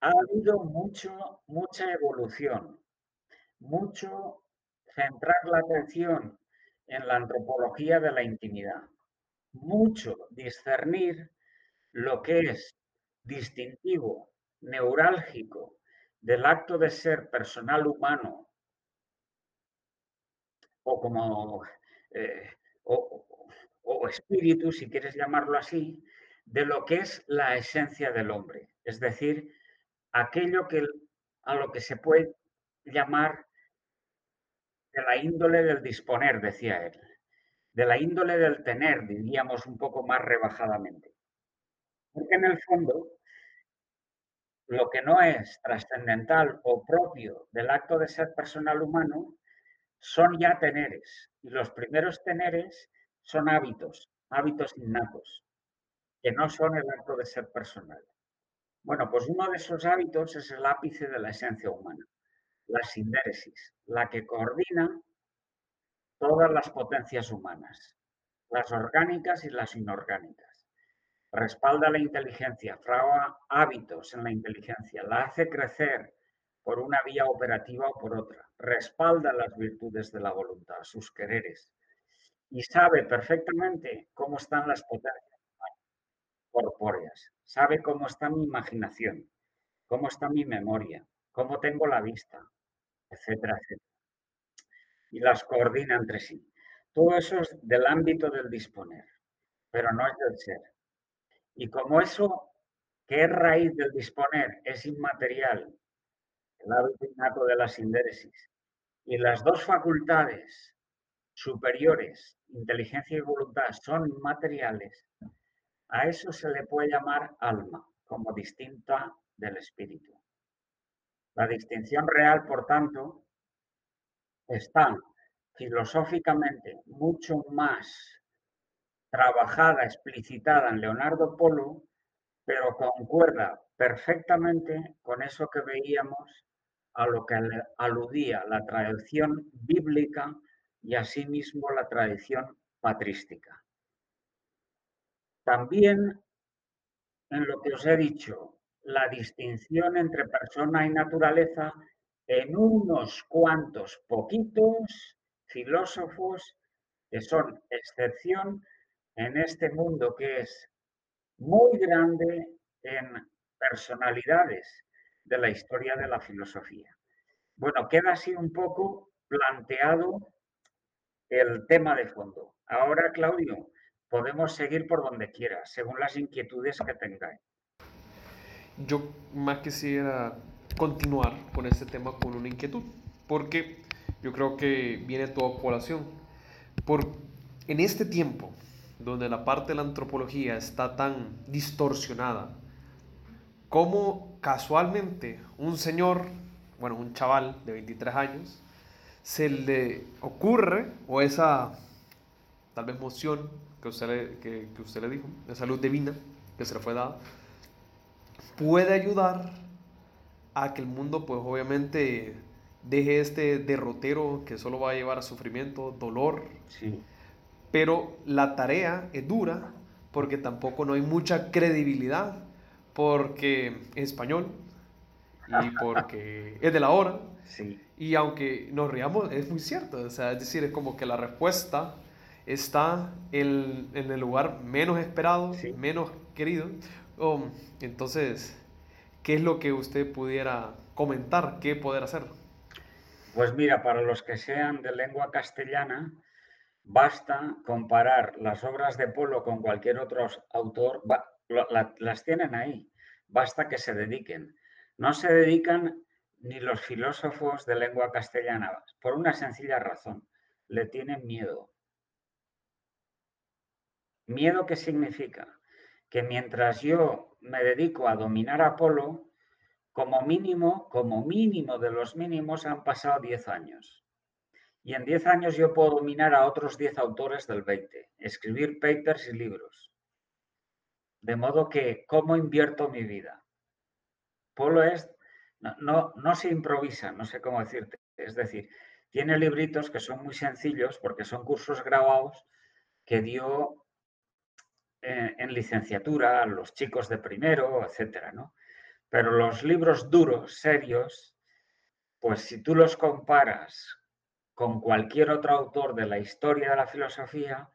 ha habido mucho, mucha evolución, mucho centrar la atención en la antropología de la intimidad, mucho discernir lo que es distintivo, neurálgico del acto de ser personal humano. O como eh, espíritu, si quieres llamarlo así, de lo que es la esencia del hombre, es decir, aquello que, a lo que se puede llamar de la índole del disponer, decía él, de la índole del tener, diríamos un poco más rebajadamente. Porque en el fondo, lo que no es trascendental o propio del acto de ser personal humano son ya teneres. Y los primeros teneres son hábitos, hábitos innatos que no son el acto de ser personal. Bueno, pues uno de esos hábitos es el ápice de la esencia humana, la sindéresis, la que coordina todas las potencias humanas, las orgánicas y las inorgánicas. Respalda la inteligencia, fragua hábitos en la inteligencia, la hace crecer por una vía operativa o por otra, respalda las virtudes de la voluntad, sus quereres, y sabe perfectamente cómo están las potencias corpóreas. Sabe cómo está mi imaginación, cómo está mi memoria, cómo tengo la vista, etcétera, etcétera. Y las coordina entre sí. Todo eso es del ámbito del disponer, pero no es del ser. Y como eso, que es raíz del disponer, es inmaterial, el hábito innato de la sindéresis, y las dos facultades superiores, inteligencia y voluntad, son inmateriales, a eso se le puede llamar alma, como distinta del espíritu. La distinción real, por tanto, está filosóficamente mucho más trabajada, explicitada en Leonardo Polo, pero concuerda perfectamente con eso que veíamos a lo que aludía la tradición bíblica y asimismo la tradición patrística. También en lo que os he dicho, la distinción entre persona y naturaleza en unos cuantos poquitos filósofos que son excepción en este mundo que es muy grande en personalidades de la historia de la filosofía. Bueno, queda así un poco planteado el tema de fondo. Ahora, Claudio, podemos seguir por donde quiera, según las inquietudes que tengáis. yo más quisiera continuar con este tema con una inquietud, porque yo creo que viene toda población. Por, en este tiempo, donde la parte de la antropología está tan distorsionada, como casualmente un señor, bueno, un chaval de 23 años, se le ocurre, o esa tal vez moción que usted le, que, que usted le dijo, esa luz divina que se le fue dada, puede ayudar a que el mundo, pues obviamente, deje este derrotero que solo va a llevar a sufrimiento, dolor. Sí. Pero la tarea es dura porque tampoco no hay mucha credibilidad, porque es español y *laughs* porque es de la hora. Sí. Y aunque nos riamos, es muy cierto. O sea, es decir, es como que la respuesta está en, en el lugar menos esperado, Sí. menos querido. Um, entonces, ¿qué es lo que usted pudiera comentar? ¿Qué poder hacer? Pues mira, para los que sean de lengua castellana, basta comparar las obras de Polo con cualquier otro autor, las tienen ahí, basta que se dediquen. No se dedican ni los filósofos de lengua castellana, por una sencilla razón, le tienen miedo. ¿Miedo qué significa? Que mientras yo me dedico a dominar a Polo, como mínimo, como mínimo de los mínimos han pasado 10 años. Y en 10 años yo puedo dominar a otros 10 autores del 20, escribir papers y libros. De modo que, ¿cómo invierto mi vida? Polo es, no, no, se improvisa, no sé cómo decirte. Es decir, tiene libritos que son muy sencillos porque son cursos grabados que dio eh, en licenciatura a los chicos de primero, etcétera, ¿no? Pero los libros duros, serios, pues si tú los comparas con cualquier otro autor de la historia de la filosofía,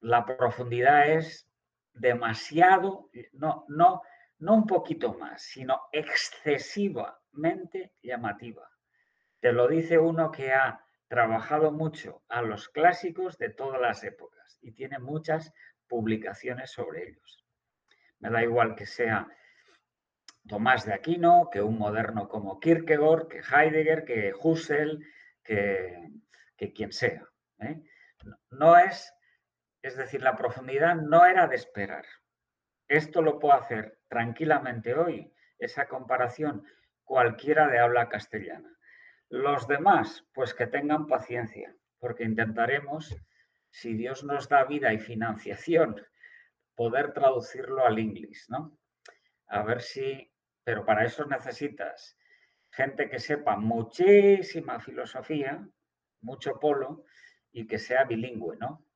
la profundidad es demasiado, no, no, no un poquito más, sino excesivamente llamativa. Te lo dice uno que ha trabajado mucho a los clásicos de todas las épocas y tiene muchas publicaciones sobre ellos. Me da igual que sea Tomás de Aquino, que un moderno como Kierkegaard, que Heidegger, que Husserl, que, quien sea. ¿eh? No es, es decir, la profundidad no era de esperar. Esto lo puedo hacer tranquilamente hoy, esa comparación, cualquiera de habla castellana. Los demás, pues que tengan paciencia, porque intentaremos, si Dios nos da vida y financiación, poder traducirlo al inglés, ¿no? A ver si, pero para eso necesitas gente que sepa muchísima filosofía, mucho polo y que sea bilingüe, ¿no?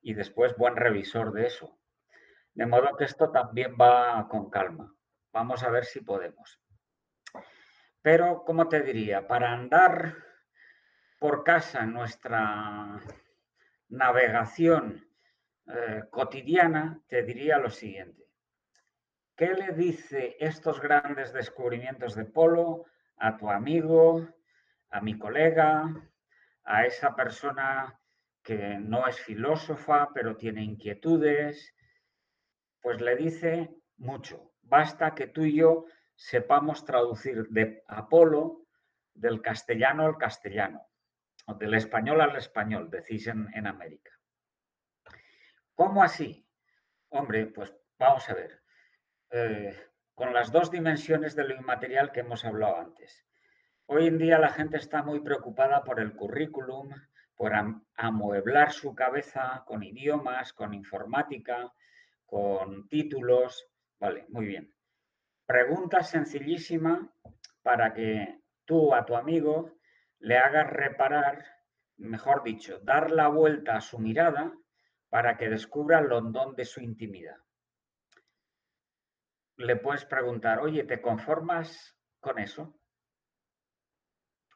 Y después buen revisor de eso. De modo que esto también va con calma. Vamos a ver si podemos. Pero, ¿cómo te diría? Para andar por casa nuestra navegación eh, cotidiana, te diría lo siguiente. ¿Qué le dice estos grandes descubrimientos de Polo a tu amigo, a mi colega, a esa persona que no es filósofa, pero tiene inquietudes? Pues le dice mucho. Basta que tú y yo sepamos traducir de Apolo del castellano al castellano, o del español al español, decís en, en América. ¿Cómo así? Hombre, pues vamos a ver. Eh, con las dos dimensiones de lo inmaterial que hemos hablado antes. Hoy en día la gente está muy preocupada por el currículum, por am amueblar su cabeza con idiomas, con informática, con títulos. Vale, muy bien. Pregunta sencillísima para que tú a tu amigo le hagas reparar, mejor dicho, dar la vuelta a su mirada para que descubra el hondón de su intimidad. Le puedes preguntar, oye, ¿te conformas con eso?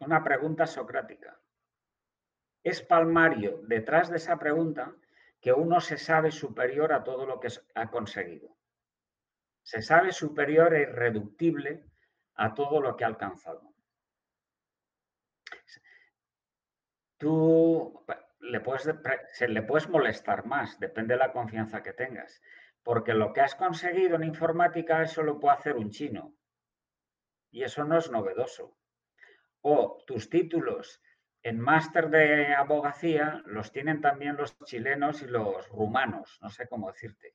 Una pregunta socrática. Es palmario detrás de esa pregunta que uno se sabe superior a todo lo que ha conseguido. Se sabe superior e irreductible a todo lo que ha alcanzado. Tú le puedes, se le puedes molestar más, depende de la confianza que tengas, porque lo que has conseguido en informática eso lo puede hacer un chino. Y eso no es novedoso. O tus títulos en máster de abogacía los tienen también los chilenos y los rumanos, no sé cómo decirte.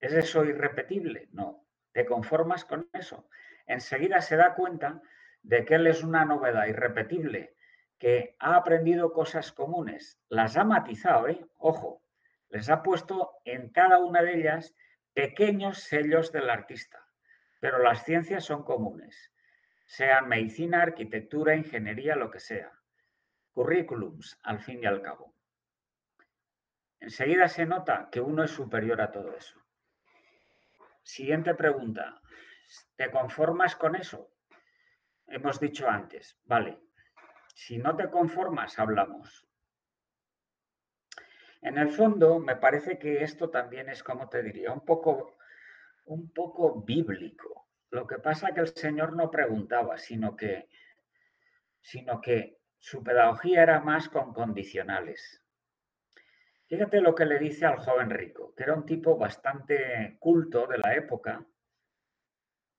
¿Es eso irrepetible? No. ¿Te conformas con eso? Enseguida se da cuenta de que él es una novedad irrepetible, que ha aprendido cosas comunes, las ha matizado, ¿eh? ojo, les ha puesto en cada una de ellas pequeños sellos del artista, pero las ciencias son comunes, sean medicina, arquitectura, ingeniería, lo que sea. Currículums, al fin y al cabo. Enseguida se nota que uno es superior a todo eso. Siguiente pregunta. ¿Te conformas con eso? Hemos dicho antes, vale. Si no te conformas, hablamos. En el fondo, me parece que esto también es, como te diría, un poco, un poco bíblico. Lo que pasa es que el Señor no preguntaba, sino que, sino que su pedagogía era más con condicionales. Fíjate lo que le dice al joven rico, que era un tipo bastante culto de la época.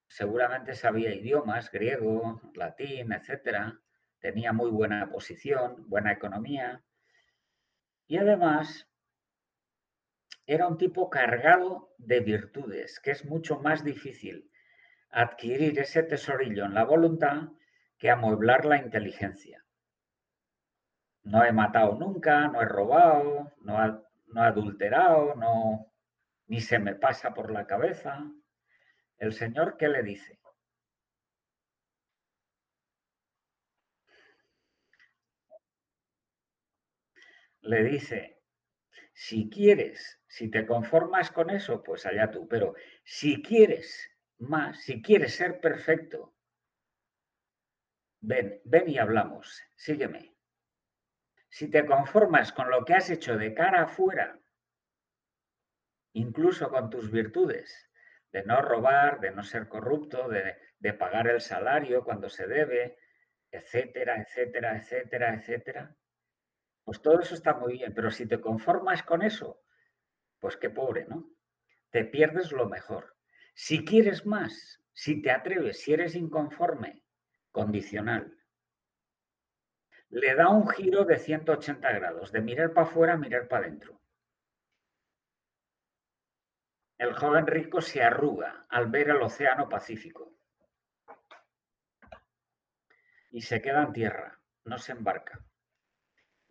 Seguramente sabía idiomas, griego, latín, etcétera. Tenía muy buena posición, buena economía. Y además era un tipo cargado de virtudes, que es mucho más difícil adquirir ese tesorillo en la voluntad que amueblar la inteligencia no he matado nunca, no he robado, no, he adulterado, no, ni se me pasa por la cabeza. El Señor, ¿qué le dice? Le dice, si quieres, si te conformas con eso, pues allá tú, pero si quieres más, si quieres ser perfecto, ven, ven y hablamos, sígueme. Si te conformas con lo que has hecho de cara afuera, incluso con tus virtudes, de no robar, de no ser corrupto, de, de pagar el salario cuando se debe, etcétera, etcétera, etcétera, etcétera, pues todo eso está muy bien, pero si te conformas con eso, pues qué pobre, ¿no? Te pierdes lo mejor. Si quieres más, si te atreves, si eres inconforme, condicional le da un giro de 180 grados, de mirar para afuera a mirar para adentro. El joven rico se arruga al ver el océano Pacífico y se queda en tierra, no se embarca.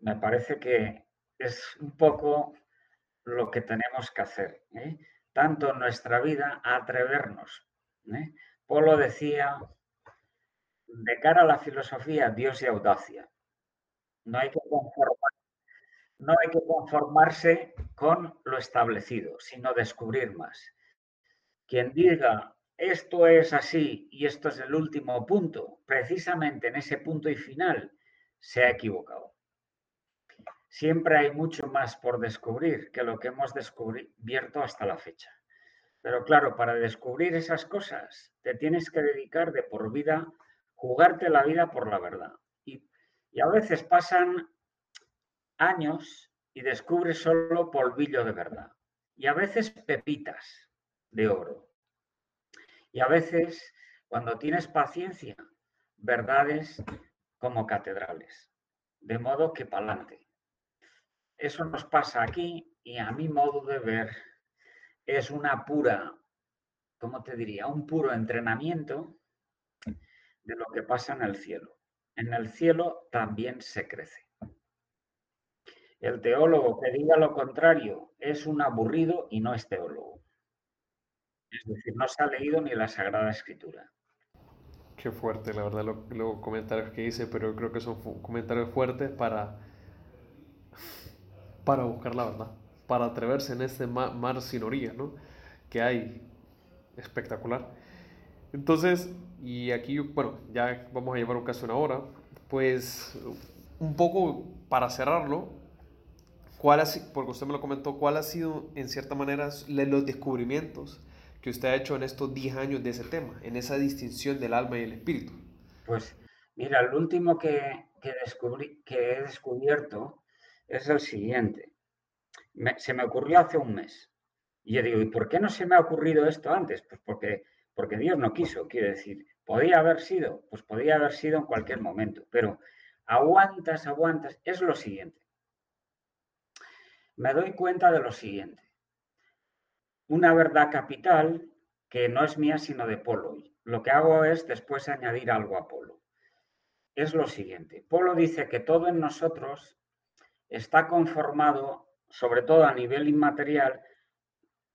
Me parece que es un poco lo que tenemos que hacer, ¿eh? tanto en nuestra vida, atrevernos. ¿eh? Polo decía, de cara a la filosofía, Dios y audacia. No hay que no hay que conformarse con lo establecido, sino descubrir más. Quien diga esto es así y esto es el último punto, precisamente en ese punto y final, se ha equivocado. Siempre hay mucho más por descubrir que lo que hemos descubierto hasta la fecha. Pero claro, para descubrir esas cosas, te tienes que dedicar de por vida, jugarte la vida por la verdad. Y a veces pasan años y descubres solo polvillo de verdad. Y a veces pepitas de oro. Y a veces, cuando tienes paciencia, verdades como catedrales. De modo que pa'lante. Eso nos pasa aquí y a mi modo de ver es una pura, ¿cómo te diría? Un puro entrenamiento de lo que pasa en el cielo en el cielo también se crece. El teólogo que diga lo contrario es un aburrido y no es teólogo. Es decir, no se ha leído ni la Sagrada Escritura. Qué fuerte, la verdad, los, comentarios que hice, pero creo que son comentarios fuertes para, para buscar la verdad, para atreverse en este mar, sin orilla, ¿no? Que hay espectacular. Entonces, y aquí, bueno, ya vamos a llevar un caso una hora, pues un poco para cerrarlo, ¿cuál ha, porque usted me lo comentó, ¿cuál ha sido en cierta manera los descubrimientos que usted ha hecho en estos 10 años de ese tema, en esa distinción del alma y el espíritu? Pues mira, el último que, que, descubrí, que he descubierto es el siguiente. se me ocurrió hace un mes. Y yo digo, ¿y por qué no se me ha ocurrido esto antes? Pues porque, porque Dios no quiso, quiero decir. ¿Podía haber sido? Pues podía haber sido en cualquier momento, pero aguantas, aguantas. Es lo siguiente. Me doy cuenta de lo siguiente. Una verdad capital que no es mía sino de Polo. Lo que hago es después añadir algo a Polo. Es lo siguiente. Polo dice que todo en nosotros está conformado, sobre todo a nivel inmaterial,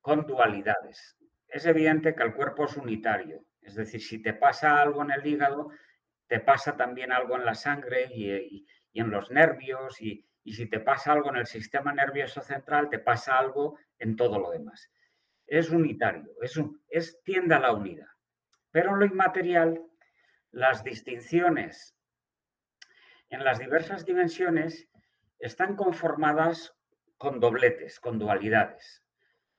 con dualidades. Es evidente que el cuerpo es unitario, es decir, si te pasa algo en el hígado, te pasa también algo en la sangre y, en los nervios y, si te pasa algo en el sistema nervioso central, te pasa algo en todo lo demás. Es unitario, es, es tiende a la unidad. Pero en lo inmaterial, las distinciones en las diversas dimensiones están conformadas con dobletes, con dualidades.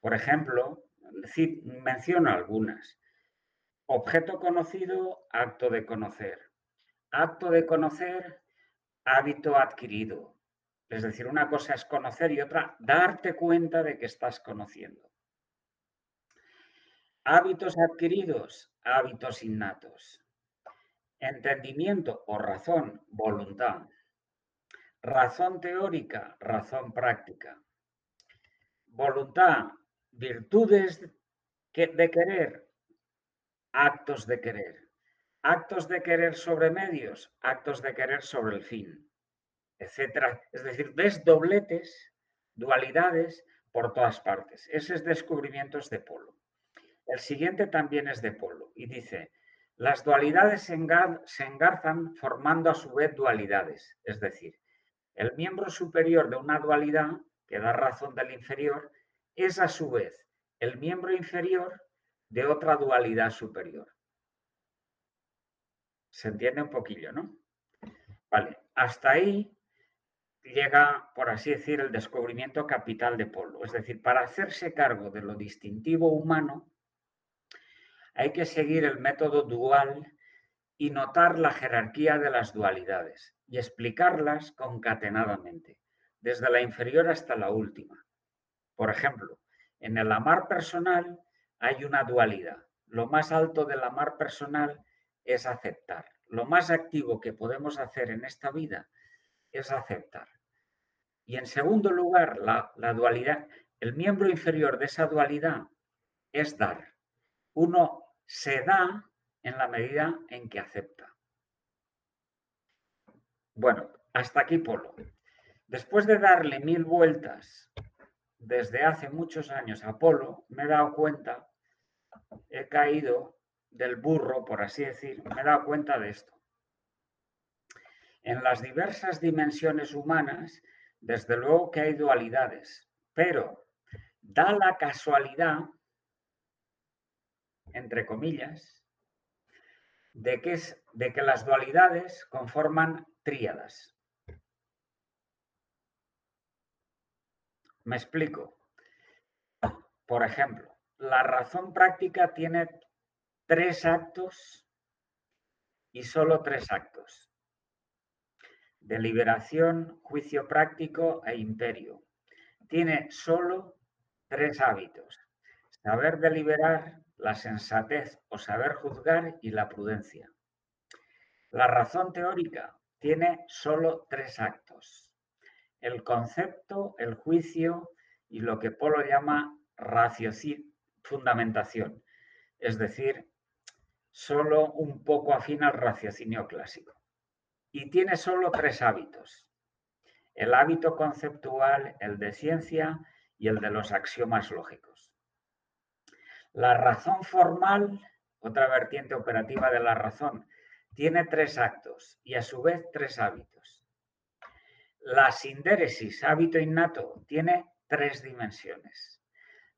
Por ejemplo, menciono algunas. Objeto conocido, acto de conocer. Acto de conocer, hábito adquirido. Es decir, una cosa es conocer y otra darte cuenta de que estás conociendo. Hábitos adquiridos, hábitos innatos. Entendimiento o razón, voluntad. Razón teórica, razón práctica. Voluntad, virtudes de querer, actos de querer. Actos de querer sobre medios, actos de querer sobre el fin, etcétera. Es decir, ves dobletes, dualidades por todas partes. Ese es descubrimientos de Polo. El siguiente también es de Polo y dice, las dualidades se engarzan formando a su vez dualidades, es decir, el miembro superior de una dualidad, que da razón del inferior, es a su vez el miembro inferior de otra dualidad superior. Se entiende un poquillo, ¿no? Vale, hasta ahí llega, por así decir, el descubrimiento capital de Polo. Es decir, para hacerse cargo de lo distintivo humano, hay que seguir el método dual y notar la jerarquía de las dualidades y explicarlas concatenadamente, desde la inferior hasta la última. Por ejemplo, en el amar personal hay una dualidad. Lo más alto del amar personal es aceptar. Lo más activo que podemos hacer en esta vida es aceptar. Y en segundo lugar, la, la dualidad, el miembro inferior de esa dualidad es dar. Uno se da en la medida en que acepta. Bueno, hasta aquí Polo. Después de darle mil vueltas desde hace muchos años a Polo, me he dado cuenta, he caído del burro, por así decir, me he dado cuenta de esto. En las diversas dimensiones humanas, desde luego que hay dualidades, pero da la casualidad, entre comillas, de que, es, de que las dualidades conforman tríadas. Me explico. Por ejemplo, la razón práctica tiene tres actos y solo tres actos. Deliberación, juicio práctico e imperio. Tiene solo tres hábitos. Saber deliberar, la sensatez o saber juzgar y la prudencia. La razón teórica tiene solo tres actos. El concepto, el juicio y lo que Polo llama fundamentación, es decir, solo un poco afín al raciocinio clásico. Y tiene solo tres hábitos. El hábito conceptual, el de ciencia y el de los axiomas lógicos. La razón formal, otra vertiente operativa de la razón, tiene tres actos y a su vez tres hábitos. La sindéresis, hábito innato, tiene tres dimensiones.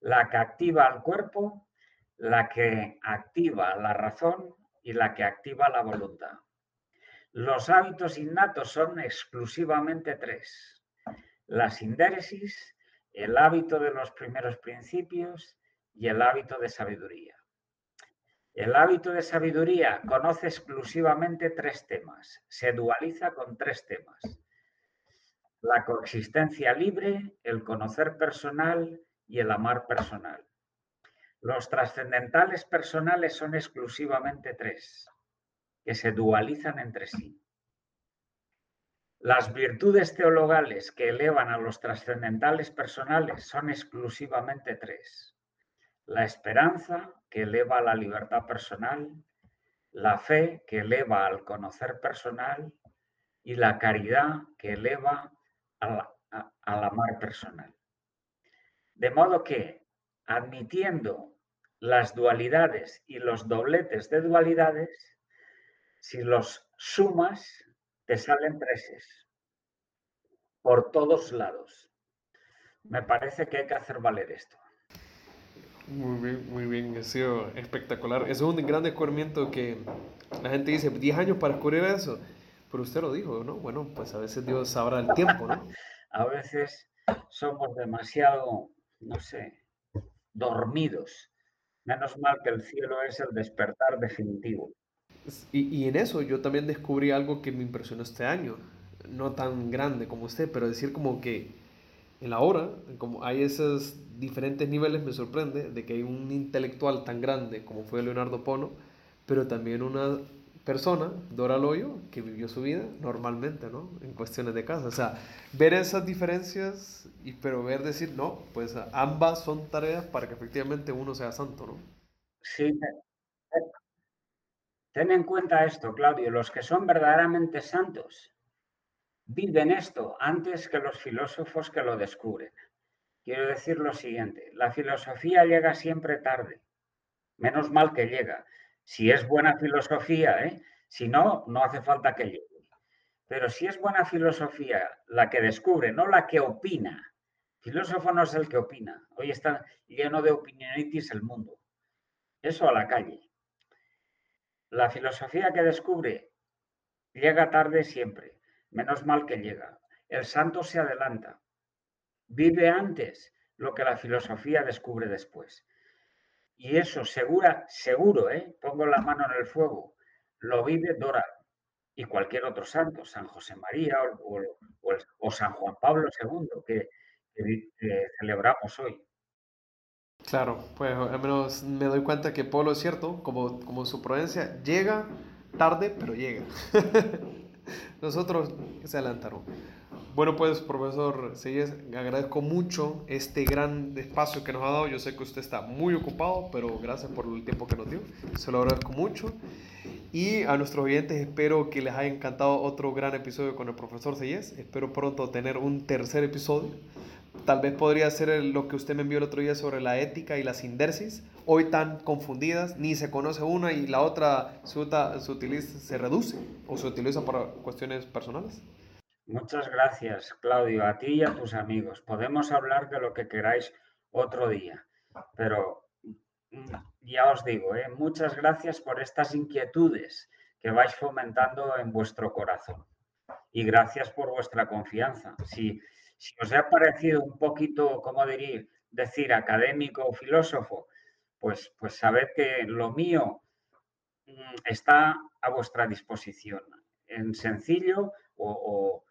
La que activa al cuerpo, la que activa la razón y la que activa la voluntad. Los hábitos innatos son exclusivamente tres. La sindéresis, el hábito de los primeros principios y el hábito de sabiduría. El hábito de sabiduría conoce exclusivamente tres temas, se dualiza con tres temas. La coexistencia libre, el conocer personal y el amar personal. Los trascendentales personales son exclusivamente tres, que se dualizan entre sí. Las virtudes teologales que elevan a los trascendentales personales son exclusivamente tres. La esperanza, que eleva a la libertad personal, la fe, que eleva al conocer personal, y la caridad, que eleva al, amar personal. De modo que, admitiendo las dualidades y los dobletes de dualidades, si los sumas, te salen treses por todos lados. Me parece que hay que hacer valer esto. Muy bien, muy bien, ha sido espectacular. Es un gran descubrimiento que la gente dice, 10 años para descubrir eso, pero usted lo dijo, ¿no? Bueno, pues a veces Dios sabrá el tiempo, ¿no? a veces somos demasiado, no sé, dormidos. Menos mal que el cielo es el despertar definitivo. Y, y, en eso yo también descubrí algo que me impresionó este año. No tan grande como usted, pero decir como que en la hora, como hay esos diferentes niveles, me sorprende de que hay un intelectual tan grande como fue Leonardo Pono, pero también una persona, Dora Loyo, que vivió su vida normalmente, ¿no? En cuestiones de casa. O sea, ver esas diferencias, y, pero ver decir, no, pues ambas son tareas para que efectivamente uno sea santo, ¿no? Sí, Ten en cuenta esto, Claudio, los que son verdaderamente santos viven esto antes que los filósofos que lo descubren. Quiero decir lo siguiente, la filosofía llega siempre tarde, menos mal que llega. Si es buena filosofía, ¿eh? si no, no hace falta que llegue. Pero si es buena filosofía la que descubre, no la que opina. Filósofo no es el que opina. Hoy está lleno de opinionitis el mundo. Eso a la calle. La filosofía que descubre llega tarde siempre, menos mal que llega. El santo se adelanta, vive antes lo que la filosofía descubre después. Y eso segura, seguro, ¿eh? pongo la mano en el fuego, lo vive Dora y cualquier otro santo, San José María o, San Juan Pablo II, que, celebramos hoy. Claro, pues al menos me doy cuenta que Polo es cierto, como, como su prudencia, llega tarde, pero llega. *laughs* Nosotros se adelantaron. Bueno, pues, profesor Seyes, agradezco mucho este gran espacio que nos ha dado. Yo sé que usted está muy ocupado, pero gracias por el tiempo que nos dio. Se lo agradezco mucho. Y a nuestros oyentes espero que les haya encantado otro gran episodio con el profesor Seyes. Espero pronto tener un tercer episodio Tal vez podría ser lo que usted me envió el otro día sobre la ética y la sindersis, hoy tan confundidas, ni se conoce una y la otra se, utiliza, se reduce o se utiliza para cuestiones personales. Muchas gracias, Claudio, a ti y a tus amigos. Podemos hablar de lo que queráis otro día, pero mm, ya os digo, ¿eh? muchas gracias por estas inquietudes que vais fomentando en vuestro corazón. Y gracias por vuestra confianza. Si, si os ha parecido un poquito, ¿cómo diría? decir académico o filósofo, pues, pues sabed que lo mío mm, está a vuestra disposición, en sencillo o,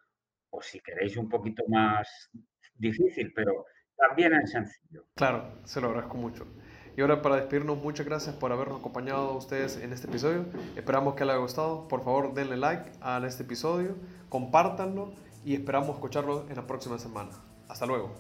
o, si queréis un poquito más difícil, pero también en sencillo. Claro, se lo agradezco mucho. Y ahora para despedirnos, muchas gracias por habernos acompañado a ustedes en este episodio. Esperamos que les haya gustado. Por favor, denle like a este episodio, compártanlo y esperamos escucharlo en la próxima semana. Hasta luego.